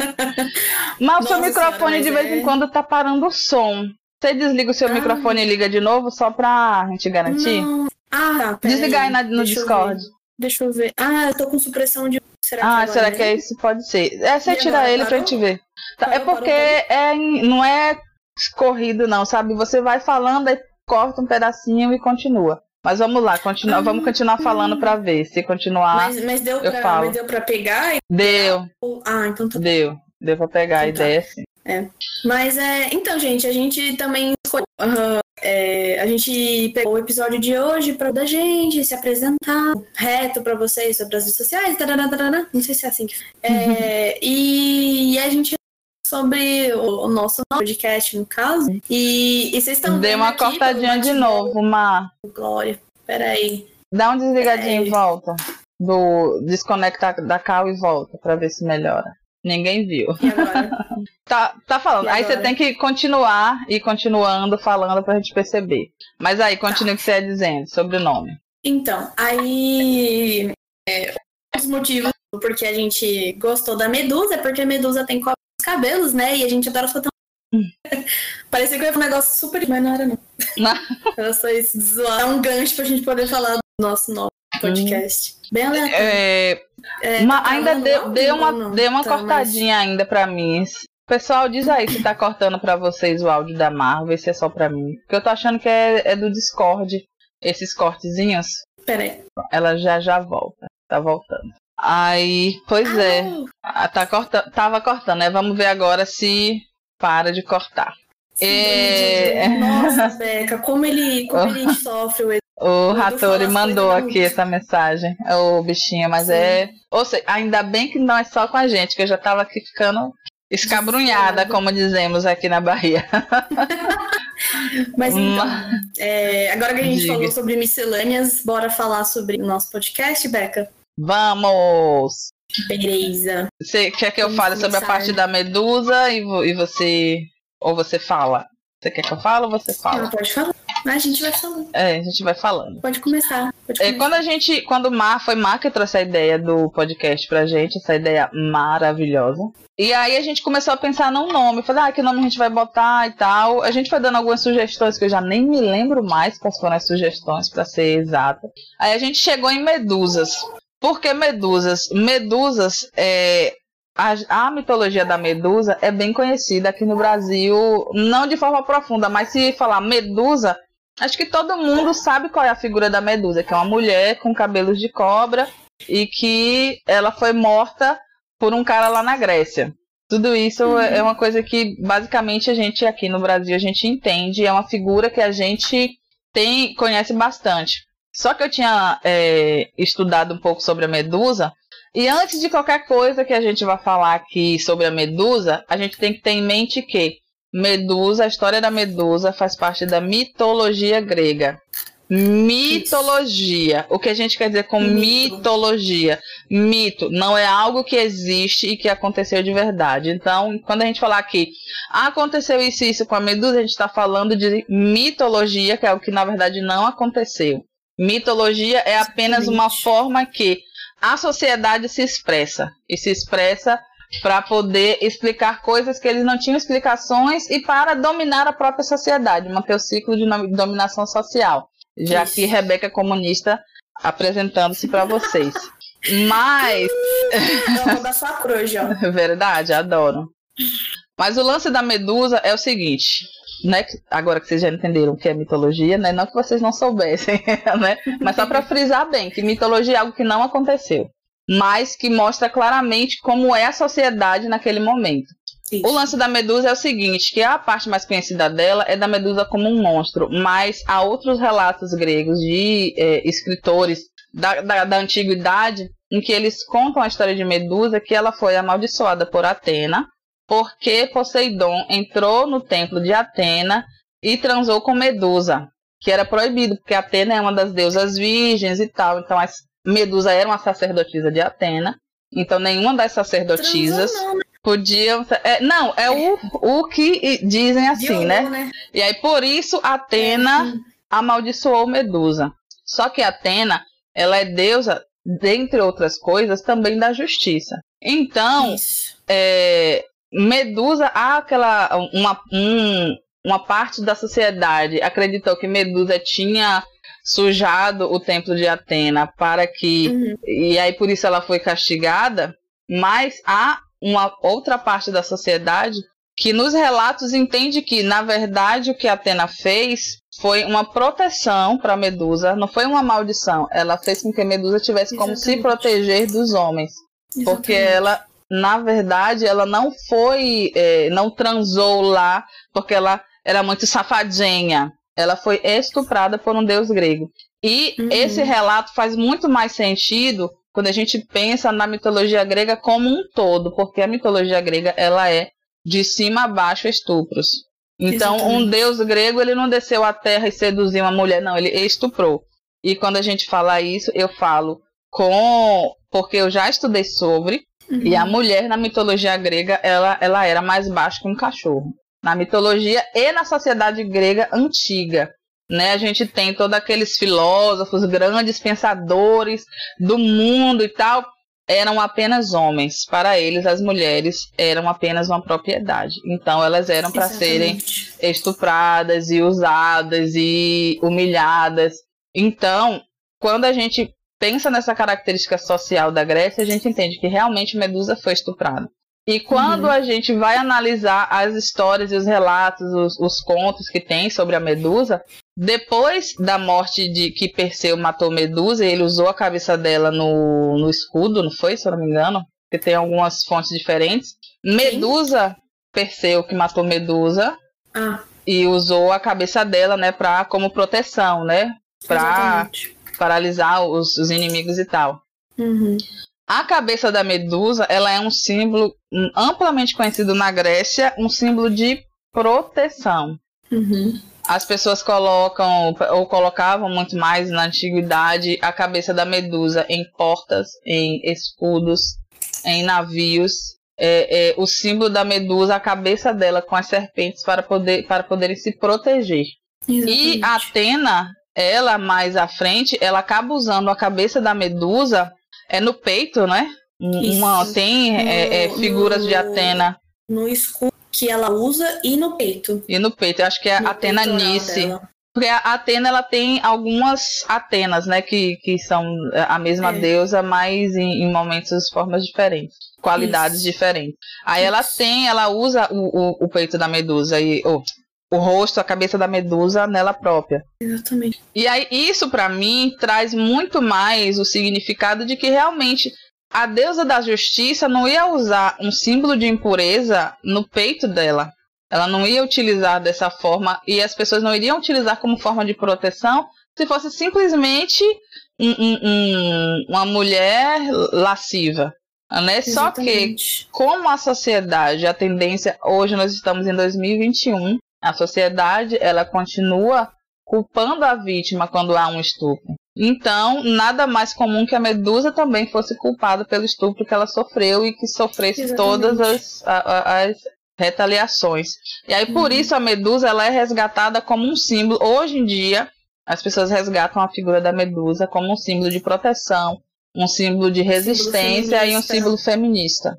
Mas o seu microfone de vez é... em quando tá parando o som. Você desliga o seu ah. microfone e liga de novo só pra gente garantir? Não. Ah, tá. Desligar aí, no Deixa Discord. Eu Deixa eu ver. Ah, eu tô com supressão de. Será ah, que será que é isso? Pode ser. É, você tira ele parou? pra gente ver. Tá, é porque É, não é corrido, não, sabe? Você vai falando, aí corta um pedacinho e continua. Mas vamos lá, continua, ah, vamos continuar falando para ver. Se continuar, mas, mas deu eu pra, falo. Mas deu pra pegar? Deu. Ah, então tá. Deu. Deu pra pegar então, a ideia, sim. É. Mas é. Então, gente, a gente também escolheu uh, É, a gente pegou o episódio de hoje para da gente se apresentar reto para vocês sobre as redes sociais, tarará, tarará, não sei se é assim que é, uhum. e, e, a gente sobre o, nosso podcast, no caso. E, e vocês estão Deu uma cortadinha de novo, Mar. Glória, peraí. Dá um desligadinho e volta. Do desconectar da cal e volta para ver se melhora. Ninguém viu. E agora? tá, tá falando. Aí você tem que continuar e continuando falando pra gente perceber. Mas aí, continue tá. o que você ia dizendo sobre o nome. Então, aí. É, os motivos porque a gente gostou da Medusa é porque a Medusa tem cabelos, né? E a gente adora foto. Hum. Parecia que era um negócio super. Mas não era, não. era só isso, zoar. É um gancho pra gente poder falar do nosso nome podcast. Hum. Bem aleatório. É, é, tá ainda deu, deu uma, não, deu uma tá, cortadinha ainda pra mim. Pessoal, diz aí se tá cortando pra vocês o áudio da Marvel, se é só pra mim. Porque eu tô achando que é, é do Discord, esses cortezinhos. Peraí. Ela já já volta. Tá voltando. Aí, pois é. Ah, tá cortando, tava cortando, né? Vamos ver agora se para de cortar. É... Nossa, Beca, como ele, como ele sofre o Ratori mandou aqui essa mensagem, o bichinho, mas Sim. é. Ou seja, ainda bem que não é só com a gente, que eu já tava aqui ficando escabrunhada, como dizemos aqui na Bahia. mas então, é, agora que a gente Diga. falou sobre miscelâneas, bora falar sobre o nosso podcast, Beca? Vamos! Beleza. Você quer que eu Vamos fale começar. sobre a parte da medusa e, e você. Ou você fala? Você quer que eu fale ou você fala? Não, pode falar. A gente vai falando. É, a gente vai falando. Pode começar. Pode começar. É, quando a gente. Quando o Mar, foi Mar que trouxe a ideia do podcast pra gente, essa ideia maravilhosa. E aí a gente começou a pensar num nome. Falei, ah, que nome a gente vai botar e tal. A gente foi dando algumas sugestões que eu já nem me lembro mais quais foram as sugestões, para ser exata. Aí a gente chegou em Medusas. Por que Medusas? Medusas é, a, a, mitologia da Medusa é bem conhecida aqui no Brasil, não de forma profunda, mas se falar Medusa, acho que todo mundo sabe qual é a figura da Medusa, que é uma mulher com cabelos de cobra e que ela foi morta por um cara lá na Grécia. Tudo isso uhum. é uma coisa que basicamente a gente aqui no Brasil a gente entende, é uma figura que a gente tem conhece bastante. Só que eu tinha é, estudado um pouco sobre a Medusa e antes de qualquer coisa que a gente vai falar aqui sobre a Medusa, a gente tem que ter em mente que Medusa, a história da Medusa faz parte da mitologia grega. Mitologia. O que a gente quer dizer com Mito. mitologia? Mito não é algo que existe e que aconteceu de verdade. Então, quando a gente falar aqui, aconteceu isso e isso com a Medusa, a gente está falando de mitologia, que é o que na verdade não aconteceu. Mitologia é apenas uma forma que a sociedade se expressa e se expressa para poder explicar coisas que eles não tinham explicações e para dominar a própria sociedade, manter o ciclo de dominação social. Já Isso. que Rebeca é comunista apresentando-se para vocês. Mas. Eu da sua cruz, ó. Verdade, adoro. Mas o lance da Medusa é o seguinte: né, agora que vocês já entenderam o que é mitologia, né, não que vocês não soubessem, né, mas só para frisar bem que mitologia é algo que não aconteceu, mas que mostra claramente como é a sociedade naquele momento. Isso. O lance da Medusa é o seguinte, que a parte mais conhecida dela é da Medusa como um monstro, mas há outros relatos gregos de é, escritores da, da, da antiguidade em que eles contam a história de Medusa, que ela foi amaldiçoada por Atena, porque Poseidon entrou no templo de Atena e transou com Medusa, que era proibido, porque Atena é uma das deusas virgens e tal. Então, Medusa era uma sacerdotisa de Atena. Então, nenhuma das sacerdotisas não, né? podiam. É, não, é o, o que dizem assim, né? né? E aí, por isso, Atena é, amaldiçoou Medusa. Só que Atena, ela é deusa, dentre outras coisas, também da justiça. Então, é, Medusa, há aquela uma, um, uma parte da sociedade acreditou que Medusa tinha sujado o templo de Atena para que uhum. e aí por isso ela foi castigada, mas há uma outra parte da sociedade que nos relatos entende que na verdade o que Atena fez foi uma proteção para Medusa, não foi uma maldição. Ela fez com que Medusa tivesse Exatamente. como se proteger dos homens, Exatamente. porque ela na verdade, ela não foi, é, não transou lá porque ela era muito safadinha. ela foi estuprada por um deus grego. E uhum. esse relato faz muito mais sentido quando a gente pensa na mitologia grega como um todo, porque a mitologia grega ela é de cima a baixo estupros. Então, Exatamente. um deus grego, ele não desceu à terra e seduziu uma mulher, não, ele estuprou. E quando a gente fala isso, eu falo com porque eu já estudei sobre uhum. e a mulher na mitologia grega, ela, ela era mais baixa que um cachorro. Na mitologia e na sociedade grega antiga né? A gente tem todos aqueles filósofos, grandes pensadores do mundo e tal, eram apenas homens. Para eles, as mulheres eram apenas uma propriedade. Então, elas eram para serem estupradas e usadas e humilhadas. Então, quando a gente pensa nessa característica social da Grécia, a gente entende que realmente Medusa foi estuprada. E quando uhum. a gente vai analisar as histórias e os relatos, os, os, contos que tem sobre a Medusa, depois da morte de que Perseu matou Medusa, ele usou a cabeça dela no, no escudo, não foi, se eu não me engano? Porque tem algumas fontes diferentes. Medusa, Perseu que matou Medusa, ah. e usou a cabeça dela, né, pra, como proteção, né? Pra Exatamente. Paralisar os, os inimigos e tal. Uhum. A cabeça da medusa, ela é um símbolo amplamente conhecido na Grécia, um símbolo de proteção. Uhum. As pessoas colocam, ou colocavam muito mais na antiguidade, a cabeça da medusa em portas, em escudos, em navios. É, é, o símbolo da medusa, a cabeça dela com as serpentes para, poder, para poderem se proteger. Exatamente. E Atena, ela mais à frente, ela acaba usando a cabeça da medusa é no peito, né? Uma, tem no, é, é, figuras no, de Atena. No escudo que ela usa e no peito. E no peito, eu acho que é no Atena Nice. Porque a Atena ela tem algumas Atenas, né? Que, que são a mesma é. deusa, mas em, em momentos formas diferentes, qualidades Isso. diferentes. Aí Isso. ela tem, ela usa o, o, o peito da Medusa e oh, o rosto, a cabeça da medusa nela própria. Exatamente. E aí isso para mim traz muito mais o significado de que realmente a deusa da justiça não ia usar um símbolo de impureza no peito dela. Ela não ia utilizar dessa forma e as pessoas não iriam utilizar como forma de proteção se fosse simplesmente um, um, um, uma mulher lasciva. Né? Só que, como a sociedade, a tendência, hoje nós estamos em 2021, a sociedade, ela continua culpando a vítima quando há um estupro. Então, nada mais comum que a Medusa também fosse culpada pelo estupro que ela sofreu e que sofresse Exatamente. todas as, as retaliações. E aí, por uhum. isso, a Medusa ela é resgatada como um símbolo. Hoje em dia, as pessoas resgatam a figura da Medusa como um símbolo de proteção, um símbolo de resistência símbolo e um símbolo feminista.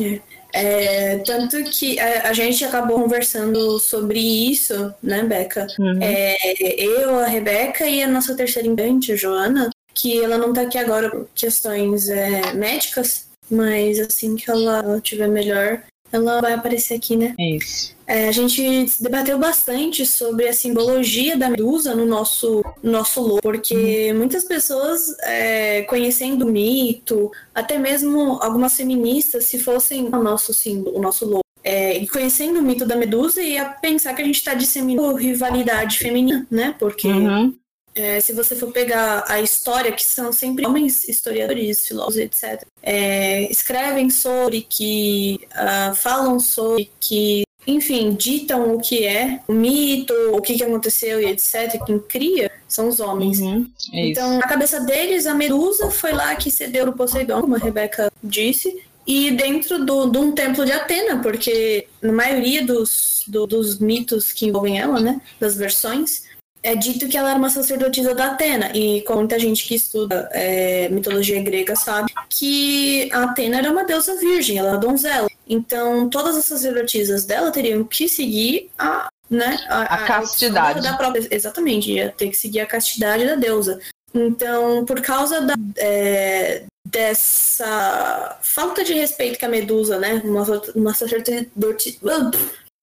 É. É, tanto que a, a, gente acabou conversando sobre isso, né, Beca? Uhum. É, eu, a Rebeca e a nossa terceira integrante, a Joana, que ela não tá aqui agora por questões é, médicas, mas assim que ela estiver melhor, ela vai aparecer aqui, né? Isso. É, a gente debateu bastante sobre a simbologia da medusa no nosso, nosso logo, porque uhum. muitas pessoas, é, conhecendo o mito, até mesmo algumas feministas, se fossem o nosso símbolo, o nosso logo, é, e conhecendo o mito da medusa, ia pensar que a gente está disseminando rivalidade feminina, né? Porque uhum. É, se você for pegar a história, que são sempre homens historiadores, filósofos, etc., é, escrevem sobre, que uh, falam sobre, que enfim, ditam o que é o mito, o que, que aconteceu e etc. Quem cria são os homens. Uhum, é então, na cabeça deles, a Medusa foi lá que cedeu o Poseidon, como a Rebeca disse, e dentro do, de um templo de Atena, porque na maioria dos, do, dos mitos que envolvem ela, né, das versões, é dito que ela era uma sacerdotisa da Atena, e com muita gente que estuda é, mitologia grega sabe que a Atena era uma deusa virgem, ela era donzela. Então, todas as sacerdotisas dela teriam que seguir a, né, a, a, a castidade. Da própria, exatamente, ia ter que seguir a castidade da deusa. Então, por causa da, é, dessa falta de respeito que a Medusa, né, uma, uma sacerdotisa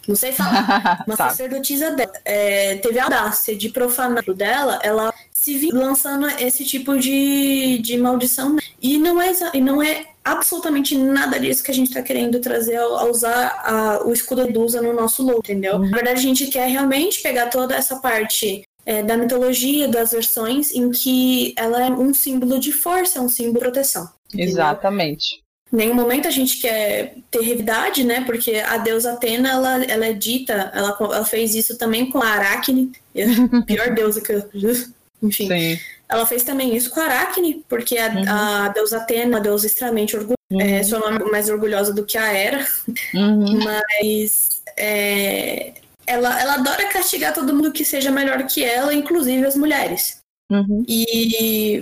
não sei falar. Uma sacerdotisa dela é, teve a audácia de profanar dela, ela se lançando esse tipo de, de maldição. Né? E não é, e não é absolutamente nada disso que a gente está querendo trazer ao, ao usar a, o escudo Medusa no nosso logo, entendeu? Uhum. Na verdade, a gente quer realmente pegar toda essa parte é, da mitologia, das versões, em que ela é um símbolo de força, é um símbolo de proteção. Entendeu? Exatamente. Em nenhum momento a gente quer ter revidade, né? Porque a deusa Atena, ela, ela é dita, ela, ela fez isso também com a Aracne, pior deusa que eu... Enfim. Sim. Ela fez também isso com a Aracne, porque a, uhum. a deusa Atena, uma deusa extremamente orgulhosa, uhum. é, nome mais orgulhosa do que a Era, uhum. mas é, ela, ela adora castigar todo mundo que seja melhor que ela, inclusive as mulheres. Uhum. E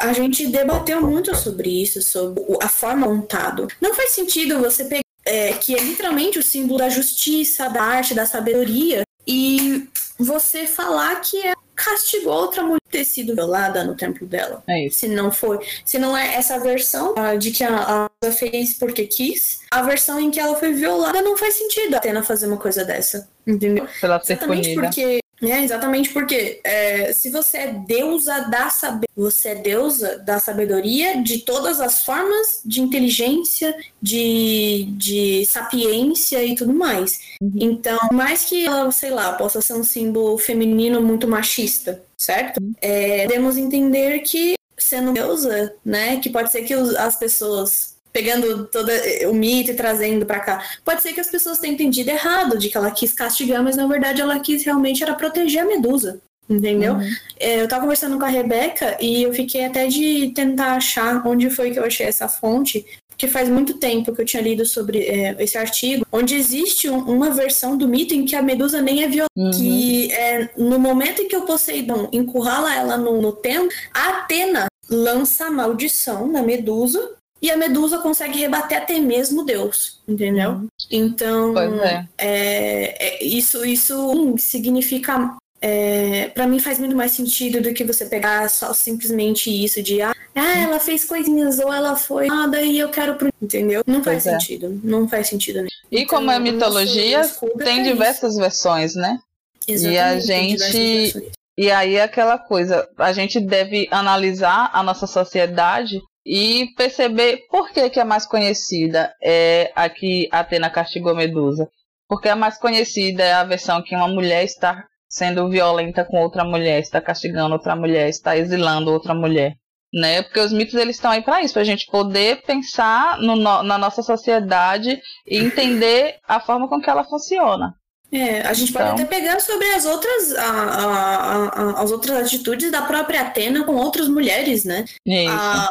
a gente debateu muito sobre isso, sobre a forma montado. Não faz sentido você pegar é, que é literalmente o símbolo da justiça, da arte, da sabedoria, e você falar que é castigou outra mulher ter sido violada no templo dela. É isso. Se não foi, se não é essa versão uh, de que a, a fez porque quis, a versão em que ela foi violada não faz sentido a Atena fazer uma coisa dessa, entendeu? Pela ser Exatamente punida. porque é, exatamente porque é, se você é deusa da sabedoria, você é deusa da sabedoria de todas as formas de inteligência, de, de sapiência e tudo mais. Uhum. Então, mais que ela, sei lá, possa ser um símbolo feminino muito machista, certo? Uhum. É, podemos entender que sendo deusa, né, que pode ser que as pessoas pegando todo o mito e trazendo para cá. Pode ser que as pessoas tenham entendido errado, de que ela quis castigar, mas na verdade ela quis realmente era proteger a Medusa. Entendeu? Uhum. É, eu tava conversando com a Rebeca e eu fiquei até de tentar achar onde foi que eu achei essa fonte, que faz muito tempo que eu tinha lido sobre é, esse artigo, onde existe um, uma versão do mito em que a Medusa nem é violada. Uhum. Que é, no momento em que o Poseidon encurrala ela no, no templo, a Atena lança a maldição na Medusa e a Medusa consegue rebater até mesmo Deus, entendeu? Uhum. Então, é. É, é, isso, isso significa. É, para mim faz muito mais sentido do que você pegar só simplesmente isso de ah, ela fez coisinhas ou ela foi nada e eu quero pro. Entendeu? Não faz é. sentido. Não faz sentido mesmo. E então, como é mitologia, tem diversas isso. versões, né? Exatamente, e a gente. E aí aquela coisa, a gente deve analisar a nossa sociedade e perceber por que, que a mais conhecida é a que Atena castigou Medusa. Porque a mais conhecida é a versão que uma mulher está sendo violenta com outra mulher, está castigando outra mulher, está exilando outra mulher. Né? Porque os mitos eles estão aí para isso, para a gente poder pensar no, na nossa sociedade e entender a forma com que ela funciona. É, a gente pode então... até pegar sobre as outras, a, a, a, as outras atitudes da própria Atena com outras mulheres, né?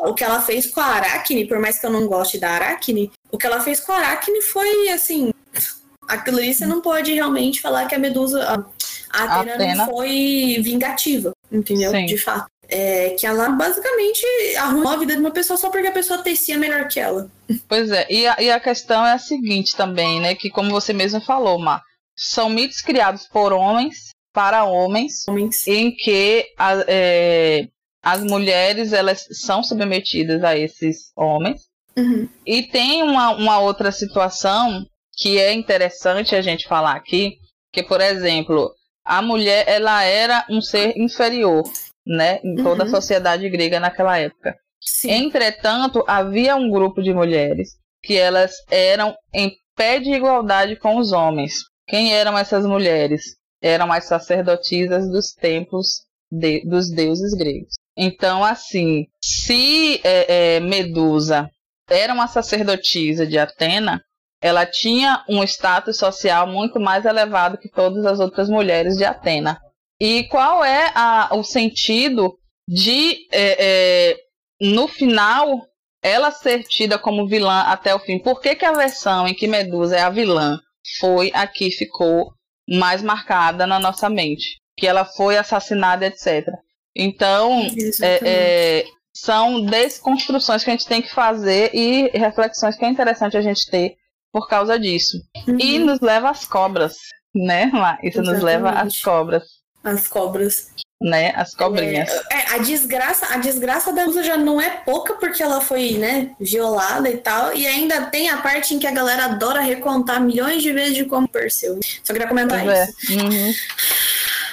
o que ela fez com a Aracne, por mais que eu não goste da Aracne, o que ela fez com a Aracne foi assim. Aquilo ali você não pode realmente falar que a Medusa. A, Atena, Atena, não foi vingativa, entendeu? Sim. De fato. É, que ela basicamente arrumou a vida de uma pessoa só porque a pessoa tecia melhor que ela. Pois é, e a, e a questão é a seguinte também, né? Que como você mesmo falou, Mar, são mitos criados por homens para homens, homens. em que a, é, as mulheres elas são submetidas a esses homens. Uhum. E tem uma, uma outra situação que é interessante a gente falar aqui, que por exemplo, a mulher ela era um ser inferior, né, em toda uhum. a sociedade grega naquela época. Sim. Entretanto, havia um grupo de mulheres que elas eram em pé de igualdade com os homens. Quem eram essas mulheres? Eram as sacerdotisas dos templos de, dos deuses gregos. Então, assim, se é, é, Medusa era uma sacerdotisa de Atena, ela tinha um status social muito mais elevado que todas as outras mulheres de Atena. E qual é a, o sentido de, é, é, no final, ela ser tida como vilã até o fim? Por que, que a versão em que Medusa é a vilã foi a que ficou mais marcada na nossa mente, que ela foi assassinada, etc. Então, é, é, são desconstruções que a gente tem que fazer e reflexões que é interessante a gente ter por causa disso. Uhum. E nos leva às cobras, né? Isso Exatamente. nos leva às cobras. As cobras né? As cobrinhas. É, é, a desgraça, a desgraça da Musa já não é pouca porque ela foi, né, violada e tal, e ainda tem a parte em que a galera adora recontar milhões de vezes de como Perseu. Só queria comentar pois é. isso. É. Uhum.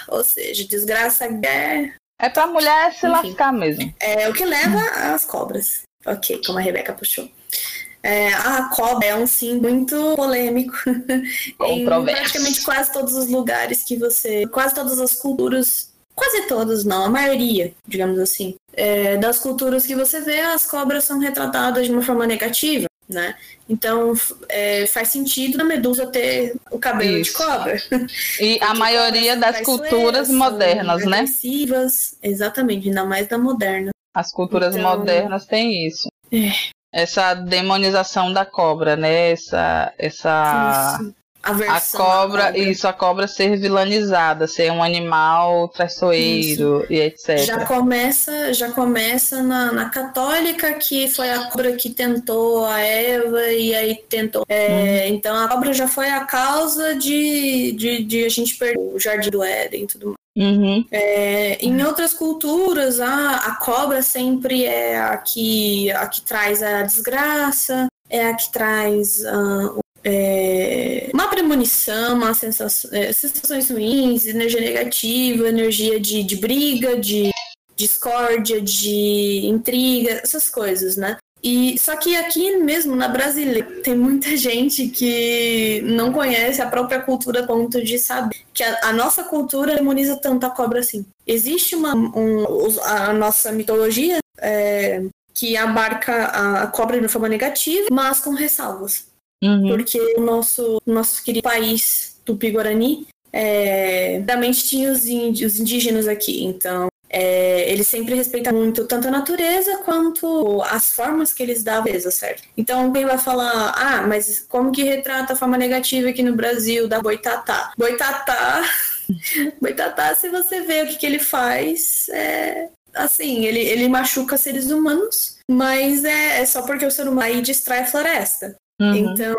Ou seja, desgraça é É pra mulher se Enfim, lascar mesmo. É o que leva às cobras. Ok, como a Rebeca puxou. É, a cobra é um sim muito polêmico em praticamente quase todos os lugares que você. Quase todas as culturas. Quase todas, não, a maioria, digamos assim. É, das culturas que você vê, as cobras são retratadas de uma forma negativa né? Então é, faz sentido a medusa ter o cabelo Isso. de cobra. E a maioria das culturas modernas, né? Exatamente, ainda mais da moderna. As culturas então... modernas têm isso. É. Essa demonização da cobra, né? Essa, essa sim a cobra, cobra, isso, a cobra ser vilanizada, ser um animal traiçoeiro isso. e etc. Já começa, já começa na, na, católica, que foi a cobra que tentou a Eva e aí tentou. É, uhum. Então a cobra já foi a causa de, de, de, a gente perder o jardim do Éden e tudo mais. Uhum. É, em outras culturas, a, a cobra sempre é a que, a que traz a desgraça, é a que traz uh, é, uma premonição, uma sensação, é, sensações ruins, energia negativa, energia de, de briga, de discórdia, de intriga, essas coisas, né? E só que aqui mesmo na brasileira tem muita gente que não conhece a própria cultura a ponto de saber que a, a nossa cultura demoniza tanto a cobra assim. Existe uma um, a nossa mitologia é, que abarca a, cobra de uma forma negativa, mas com ressalvas. Uhum. Porque o nosso, nosso querido país Tupi-Guarani é, realmente tinha os, índios, indígenas aqui. Então, é, eles sempre respeitam muito tanto a natureza quanto as formas que eles davam, certo? Então, alguém vai falar, ah, mas como que retrata a forma negativa aqui no Brasil da boitatá? Boitatá, boitatá, se você vê o que, que ele faz, é, assim, ele, ele machuca seres humanos, mas é, é só porque o ser humano aí distrai a floresta. Uhum. Então,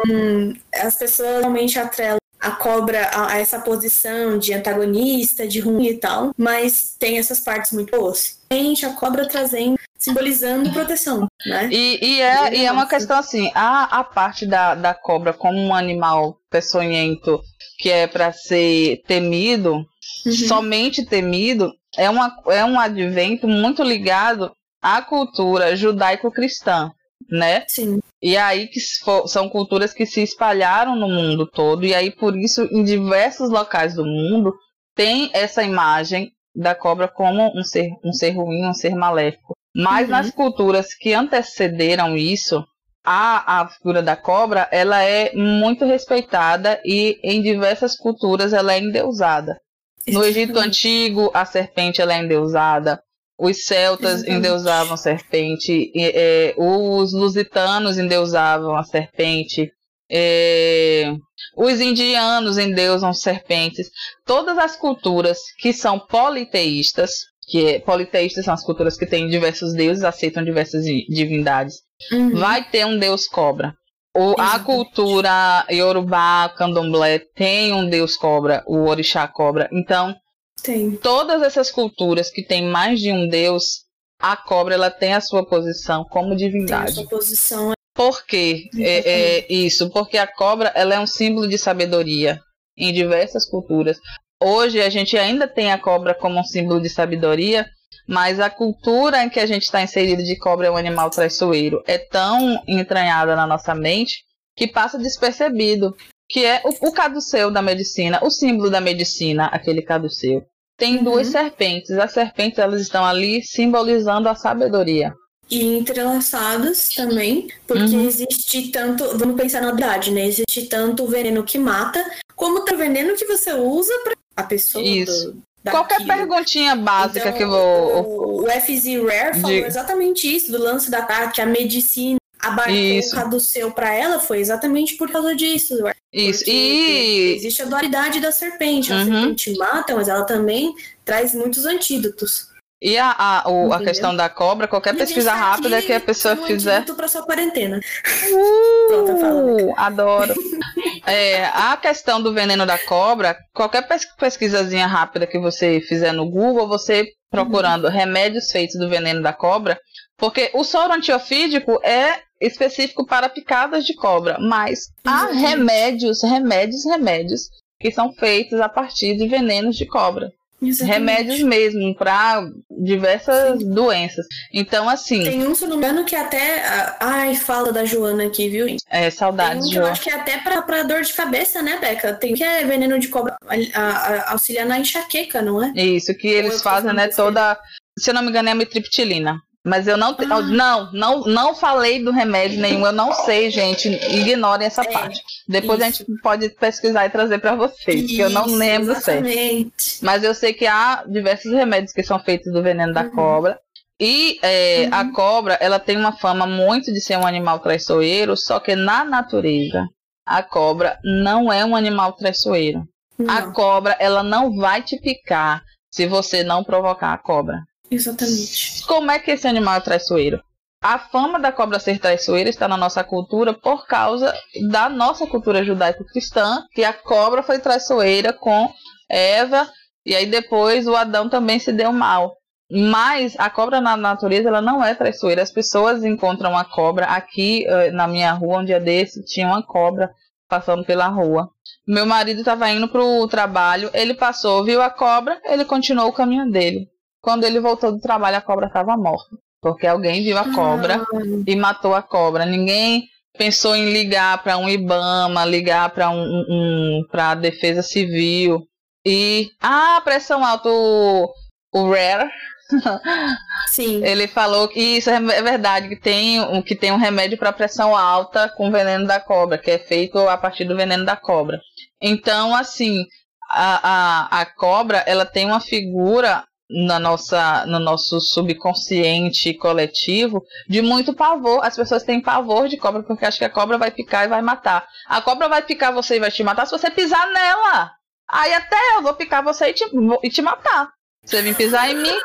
as pessoas realmente atrelam a cobra a, a, essa posição de antagonista, de ruim e tal, mas tem essas partes muito boas. Gente, a cobra trazendo, simbolizando proteção, né? E, e é, e é uma questão assim, a, a parte da, da cobra como um animal peçonhento que é para ser temido, uhum. somente temido, é, uma, é um advento muito ligado à cultura judaico-cristã né? Sim. E aí que são culturas que se espalharam no mundo todo, e aí por isso em diversos locais do mundo tem essa imagem da cobra como um ser, um ser ruim, um ser maléfico. Mas uhum. nas culturas que antecederam isso, a, a figura da cobra ela é muito respeitada e em diversas culturas ela é endeusada. No Egito Antigo, a serpente ela é endeusada. Os celtas Exatamente. endeusavam a serpente, é, os lusitanos endeusavam a serpente, é, os indianos endeusam serpentes. Todas as culturas que são politeístas, que é, politeístas são as culturas que têm diversos deuses, aceitam diversas divindades, uhum. vai ter um deus cobra. O, a cultura Yorubá, Candomblé, tem um deus cobra, o orixá cobra. Então, tem. Todas essas culturas que têm mais de um deus, a cobra ela tem a sua posição como divindade. Tem a sua posição. Por quê? É, é, isso, porque a cobra ela é um símbolo de sabedoria em diversas culturas. Hoje a gente ainda tem a cobra como um símbolo de sabedoria, mas a cultura em que a gente está inserido de cobra é um animal traiçoeiro é tão entranhada na nossa mente que passa despercebido que é o, o caduceu da medicina, o símbolo da medicina, aquele caduceu. Tem uhum. duas serpentes. As serpentes elas estão ali simbolizando a sabedoria. E entrelaçadas também, porque uhum. existe tanto, vamos pensar na verdade, né? Existe tanto o veneno que mata, como o veneno que você usa para a pessoa. Isso. Do, Qualquer perguntinha básica então, que eu vou. O, o FZ Rare falou de... exatamente isso, do lance da que a medicina abarcou Isso. o caduceu para ela foi exatamente por causa disso. Isso. E existe a dualidade da serpente. A uhum. serpente mata, mas ela também traz muitos antídotos. E a, a, o, a questão da cobra, qualquer e pesquisa rápida que a pessoa um fizer. para sua quarentena. Uh, Pronto, fala. Adoro. é, a questão do veneno da cobra, qualquer pesquisazinha rápida que você fizer no Google, você procurando uhum. remédios feitos do veneno da cobra, porque o soro antiofídico é específico para picadas de cobra, mas há remédios, remédios, remédios que são feitos a partir de venenos de cobra. Exatamente. remédios mesmo para diversas Sim. doenças. Então, assim. Tem um, se não me engano, que até. Ai, fala da Joana aqui, viu? É, saudades, Tem um que eu acho que é até pra, pra dor de cabeça, né, Beca? Tem que é veneno de cobra a, a, auxiliar na enxaqueca, não é? Isso, que eles fazem, né, toda. Se eu não me engano, é a mitriptilina. Mas eu não, ah. não, não, não falei do remédio nenhum, eu não sei, gente. Ignorem essa é, parte. Depois isso. a gente pode pesquisar e trazer para vocês, isso, que eu não lembro exatamente. certo. Mas eu sei que há diversos remédios que são feitos do veneno da uhum. cobra. E é, uhum. a cobra, ela tem uma fama muito de ser um animal traiçoeiro, só que na natureza, a cobra não é um animal traiçoeiro. Não. A cobra, ela não vai te picar se você não provocar a cobra. Exatamente. Como é que esse animal é traiçoeiro? A fama da cobra ser traiçoeira está na nossa cultura por causa da nossa cultura judaico-cristã, que a cobra foi traiçoeira com Eva, e aí depois o Adão também se deu mal. Mas a cobra na natureza ela não é traiçoeira. As pessoas encontram a cobra aqui eh, na minha rua, um dia desse, tinha uma cobra passando pela rua. Meu marido estava indo para o trabalho, ele passou, viu a cobra, ele continuou o caminho dele. Quando ele voltou do trabalho, a cobra estava morta. Porque alguém viu a cobra ah. e matou a cobra. Ninguém pensou em ligar para um IBAMA, ligar para um, um para a Defesa Civil. E ah, pressão alta, o, o Rare. Sim. Ele falou que isso é verdade, que tem, que tem um remédio para pressão alta com veneno da cobra, que é feito a partir do veneno da cobra. Então, assim, a, a, a cobra ela tem uma figura na nossa, no nosso subconsciente coletivo de muito pavor. As pessoas têm pavor de cobra porque acham que a cobra vai picar e vai matar. A cobra vai picar você e vai te matar se você pisar nela. Aí até eu vou picar você e te, e te matar. Você vem pisar em mim,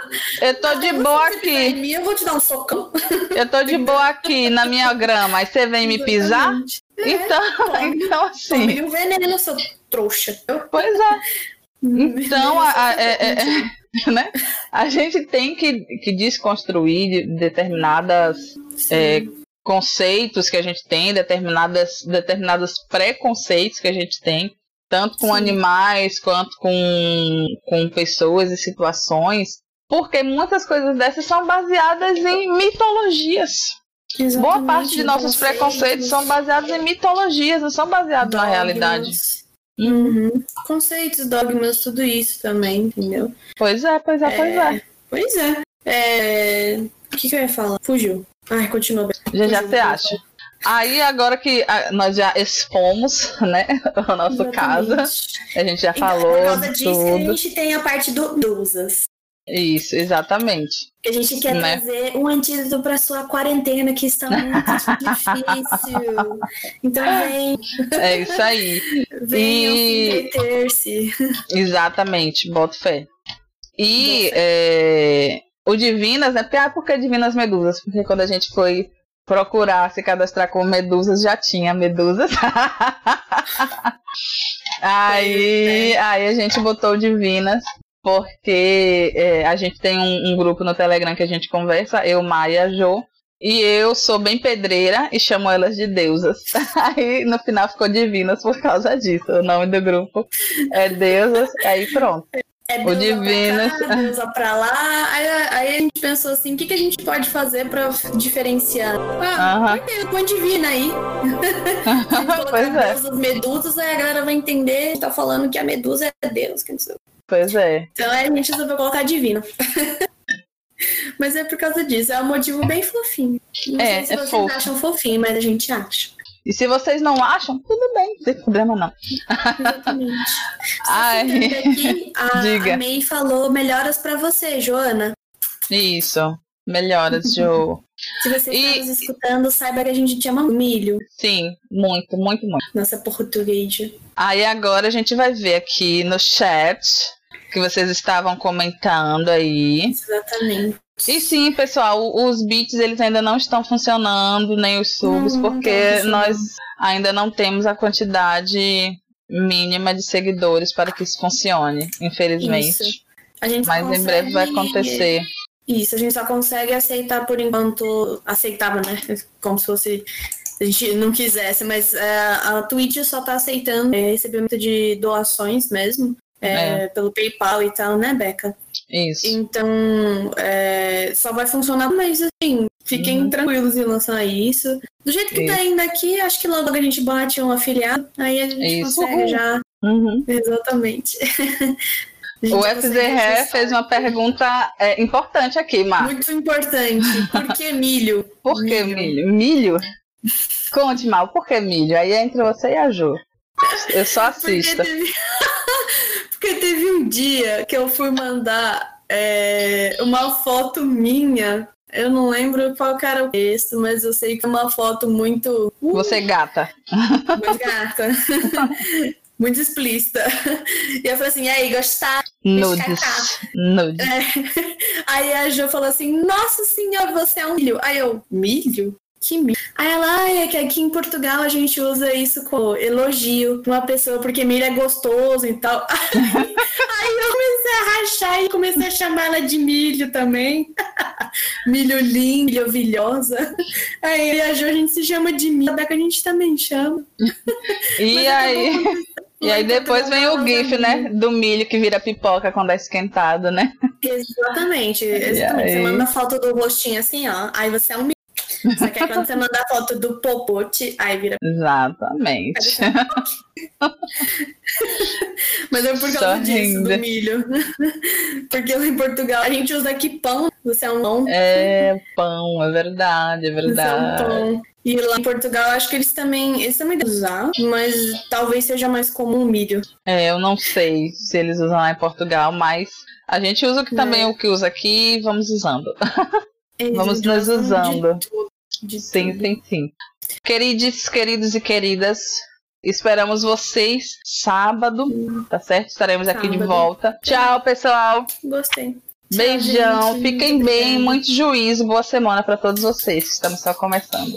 eu tô de boa aqui. Em mim, eu vou te dar um socão. Eu tô de boa aqui na minha grama, aí você vem me pisar? É, então, então assim. Tome um veneno, seu trouxa. Pois é. Então, a, a, é, é, né? A gente tem que, que desconstruir determinadas é, conceitos que a gente tem, determinadas, determinados preconceitos que a gente tem, tanto com Sim. animais quanto com, com pessoas e situações, porque muitas coisas dessas são baseadas em mitologias. Exatamente, Boa parte de nossos preconceitos são baseados em mitologias, não são baseados Dogmas. na realidade. Uhum. Conceitos, dogmas, tudo isso também, entendeu? Pois é, pois é, é pois é. Pois é. é... O que, que eu ia falar? Fugiu. Ai, continua. Já já você acha. Aí agora que nós já expomos, né, o nosso Exatamente. caso, a gente já então, falou por causa disso tudo. a gente tem a parte do dusas. Isso, exatamente. A gente quer né? trazer um antídoto para sua quarentena que está muito difícil. Então vem. É isso aí. Vem e... se Exatamente, boto fé. E é, o Divinas, né? Ah, por que Divinas Medusas? Porque quando a gente foi procurar se cadastrar com medusas, já tinha medusas. aí, aí a gente botou Divinas porque é, a gente tem um, um, grupo no Telegram que a gente conversa, eu, Maia, Jo, e eu sou bem pedreira e chamo elas de deusas. Aí no final ficou divinas por causa disso. O nome do grupo é Deusas, aí pronto. É deusa o Divinas. Pra cá, deusa pra lá. Aí, aí, a gente pensou assim: o que, que a gente pode fazer pra diferenciar? Ah, uh -huh. põe divina aí. pois é. Deusas, medusas, aí a galera vai entender. Tá falando que a medusa é Deus, que não sei. Pois é. Então a gente resolveu colocar divino. mas é por causa disso, é um motivo bem fofinho. Não é, sei se é vocês fofo. acham fofinho, mas a gente acha. E se vocês não acham, tudo bem, não tem problema não. Exatamente. Ai. Aqui, a, Diga. a May falou melhoras para você, Joana. Isso, melhoras, Jo. Se você e... está nos escutando, saiba que a gente te ama milho. Sim, muito, muito, muito. Nossa português. Aí agora a gente vai ver aqui no chat que vocês estavam comentando aí. Exatamente. E sim, pessoal, os beats eles ainda não estão funcionando, nem os subs, não, porque não nós ainda não temos a quantidade mínima de seguidores para que isso funcione, infelizmente. Isso. Mas consegue... em breve vai acontecer. Isso, a gente só consegue aceitar por enquanto. Aceitável, né? Como se fosse a gente não quisesse, mas é, a Twitch só tá aceitando é, recebimento de doações mesmo. é, é. pelo PayPal e tal, né, Beca? Isso. Então, é, só vai funcionar, mas assim, fiquem uhum. tranquilos em relação a isso. Do jeito que isso. tá indo aqui, acho que logo a gente bate um afiliado, aí a gente isso. consegue já. Uhum. Exatamente. O FZR fez uma pergunta é, importante aqui, Mar. Muito importante. Por que milho? Por que milho? Milho? Conte, Mal, por que milho? Aí é entre você e a Ju. Eu só assisto. Porque teve, Porque teve um dia que eu fui mandar é, uma foto minha. Eu não lembro qual era o texto, mas eu sei que é uma foto muito. Uh, você é gata. Muito gata. muito explícita. E eu falei assim, e aí, gostaram? Nudes. Nudes. É. Aí a Jo falou assim, nossa senhora, você é um milho. Aí eu, milho? Que milho? Aí ela, é que aqui em Portugal a gente usa isso com elogio pra uma pessoa, porque milho é gostoso e tal. Aí eu comecei a rachar e comecei a chamar ela de milho também. milho lindo, milho vilhosa. Aí a Jo a gente se chama de milho, até que a gente também chama. E aí? E aí depois vem o gif, né? Do milho que vira pipoca quando é esquentado, né? Exatamente, exatamente. Você manda foto do rostinho assim, ó. Aí você é um milho. Só que aí quando você manda a foto do popote, aí vira. Exatamente. Mas é por causa disso, do milho. Porque lá em Portugal a gente usa aqui pão. Você é um pão. É, pão, é verdade, é verdade. Você é um pão. E lá em Portugal, acho que eles também, eles também devem usar, mas talvez seja mais comum milho. É, eu não sei se eles usam lá em Portugal, mas a gente usa o que também é. o que usa aqui e vamos usando. vamos nos usando. De tudo, de sim, tudo. sim, sim. Queridos, queridos e queridas, esperamos vocês sábado, tá certo? Estaremos sábado. aqui de volta. Tchau, pessoal. Gostei. Beijão, Tchau, fiquem bem, muito juízo, boa semana para todos vocês. Estamos só começando.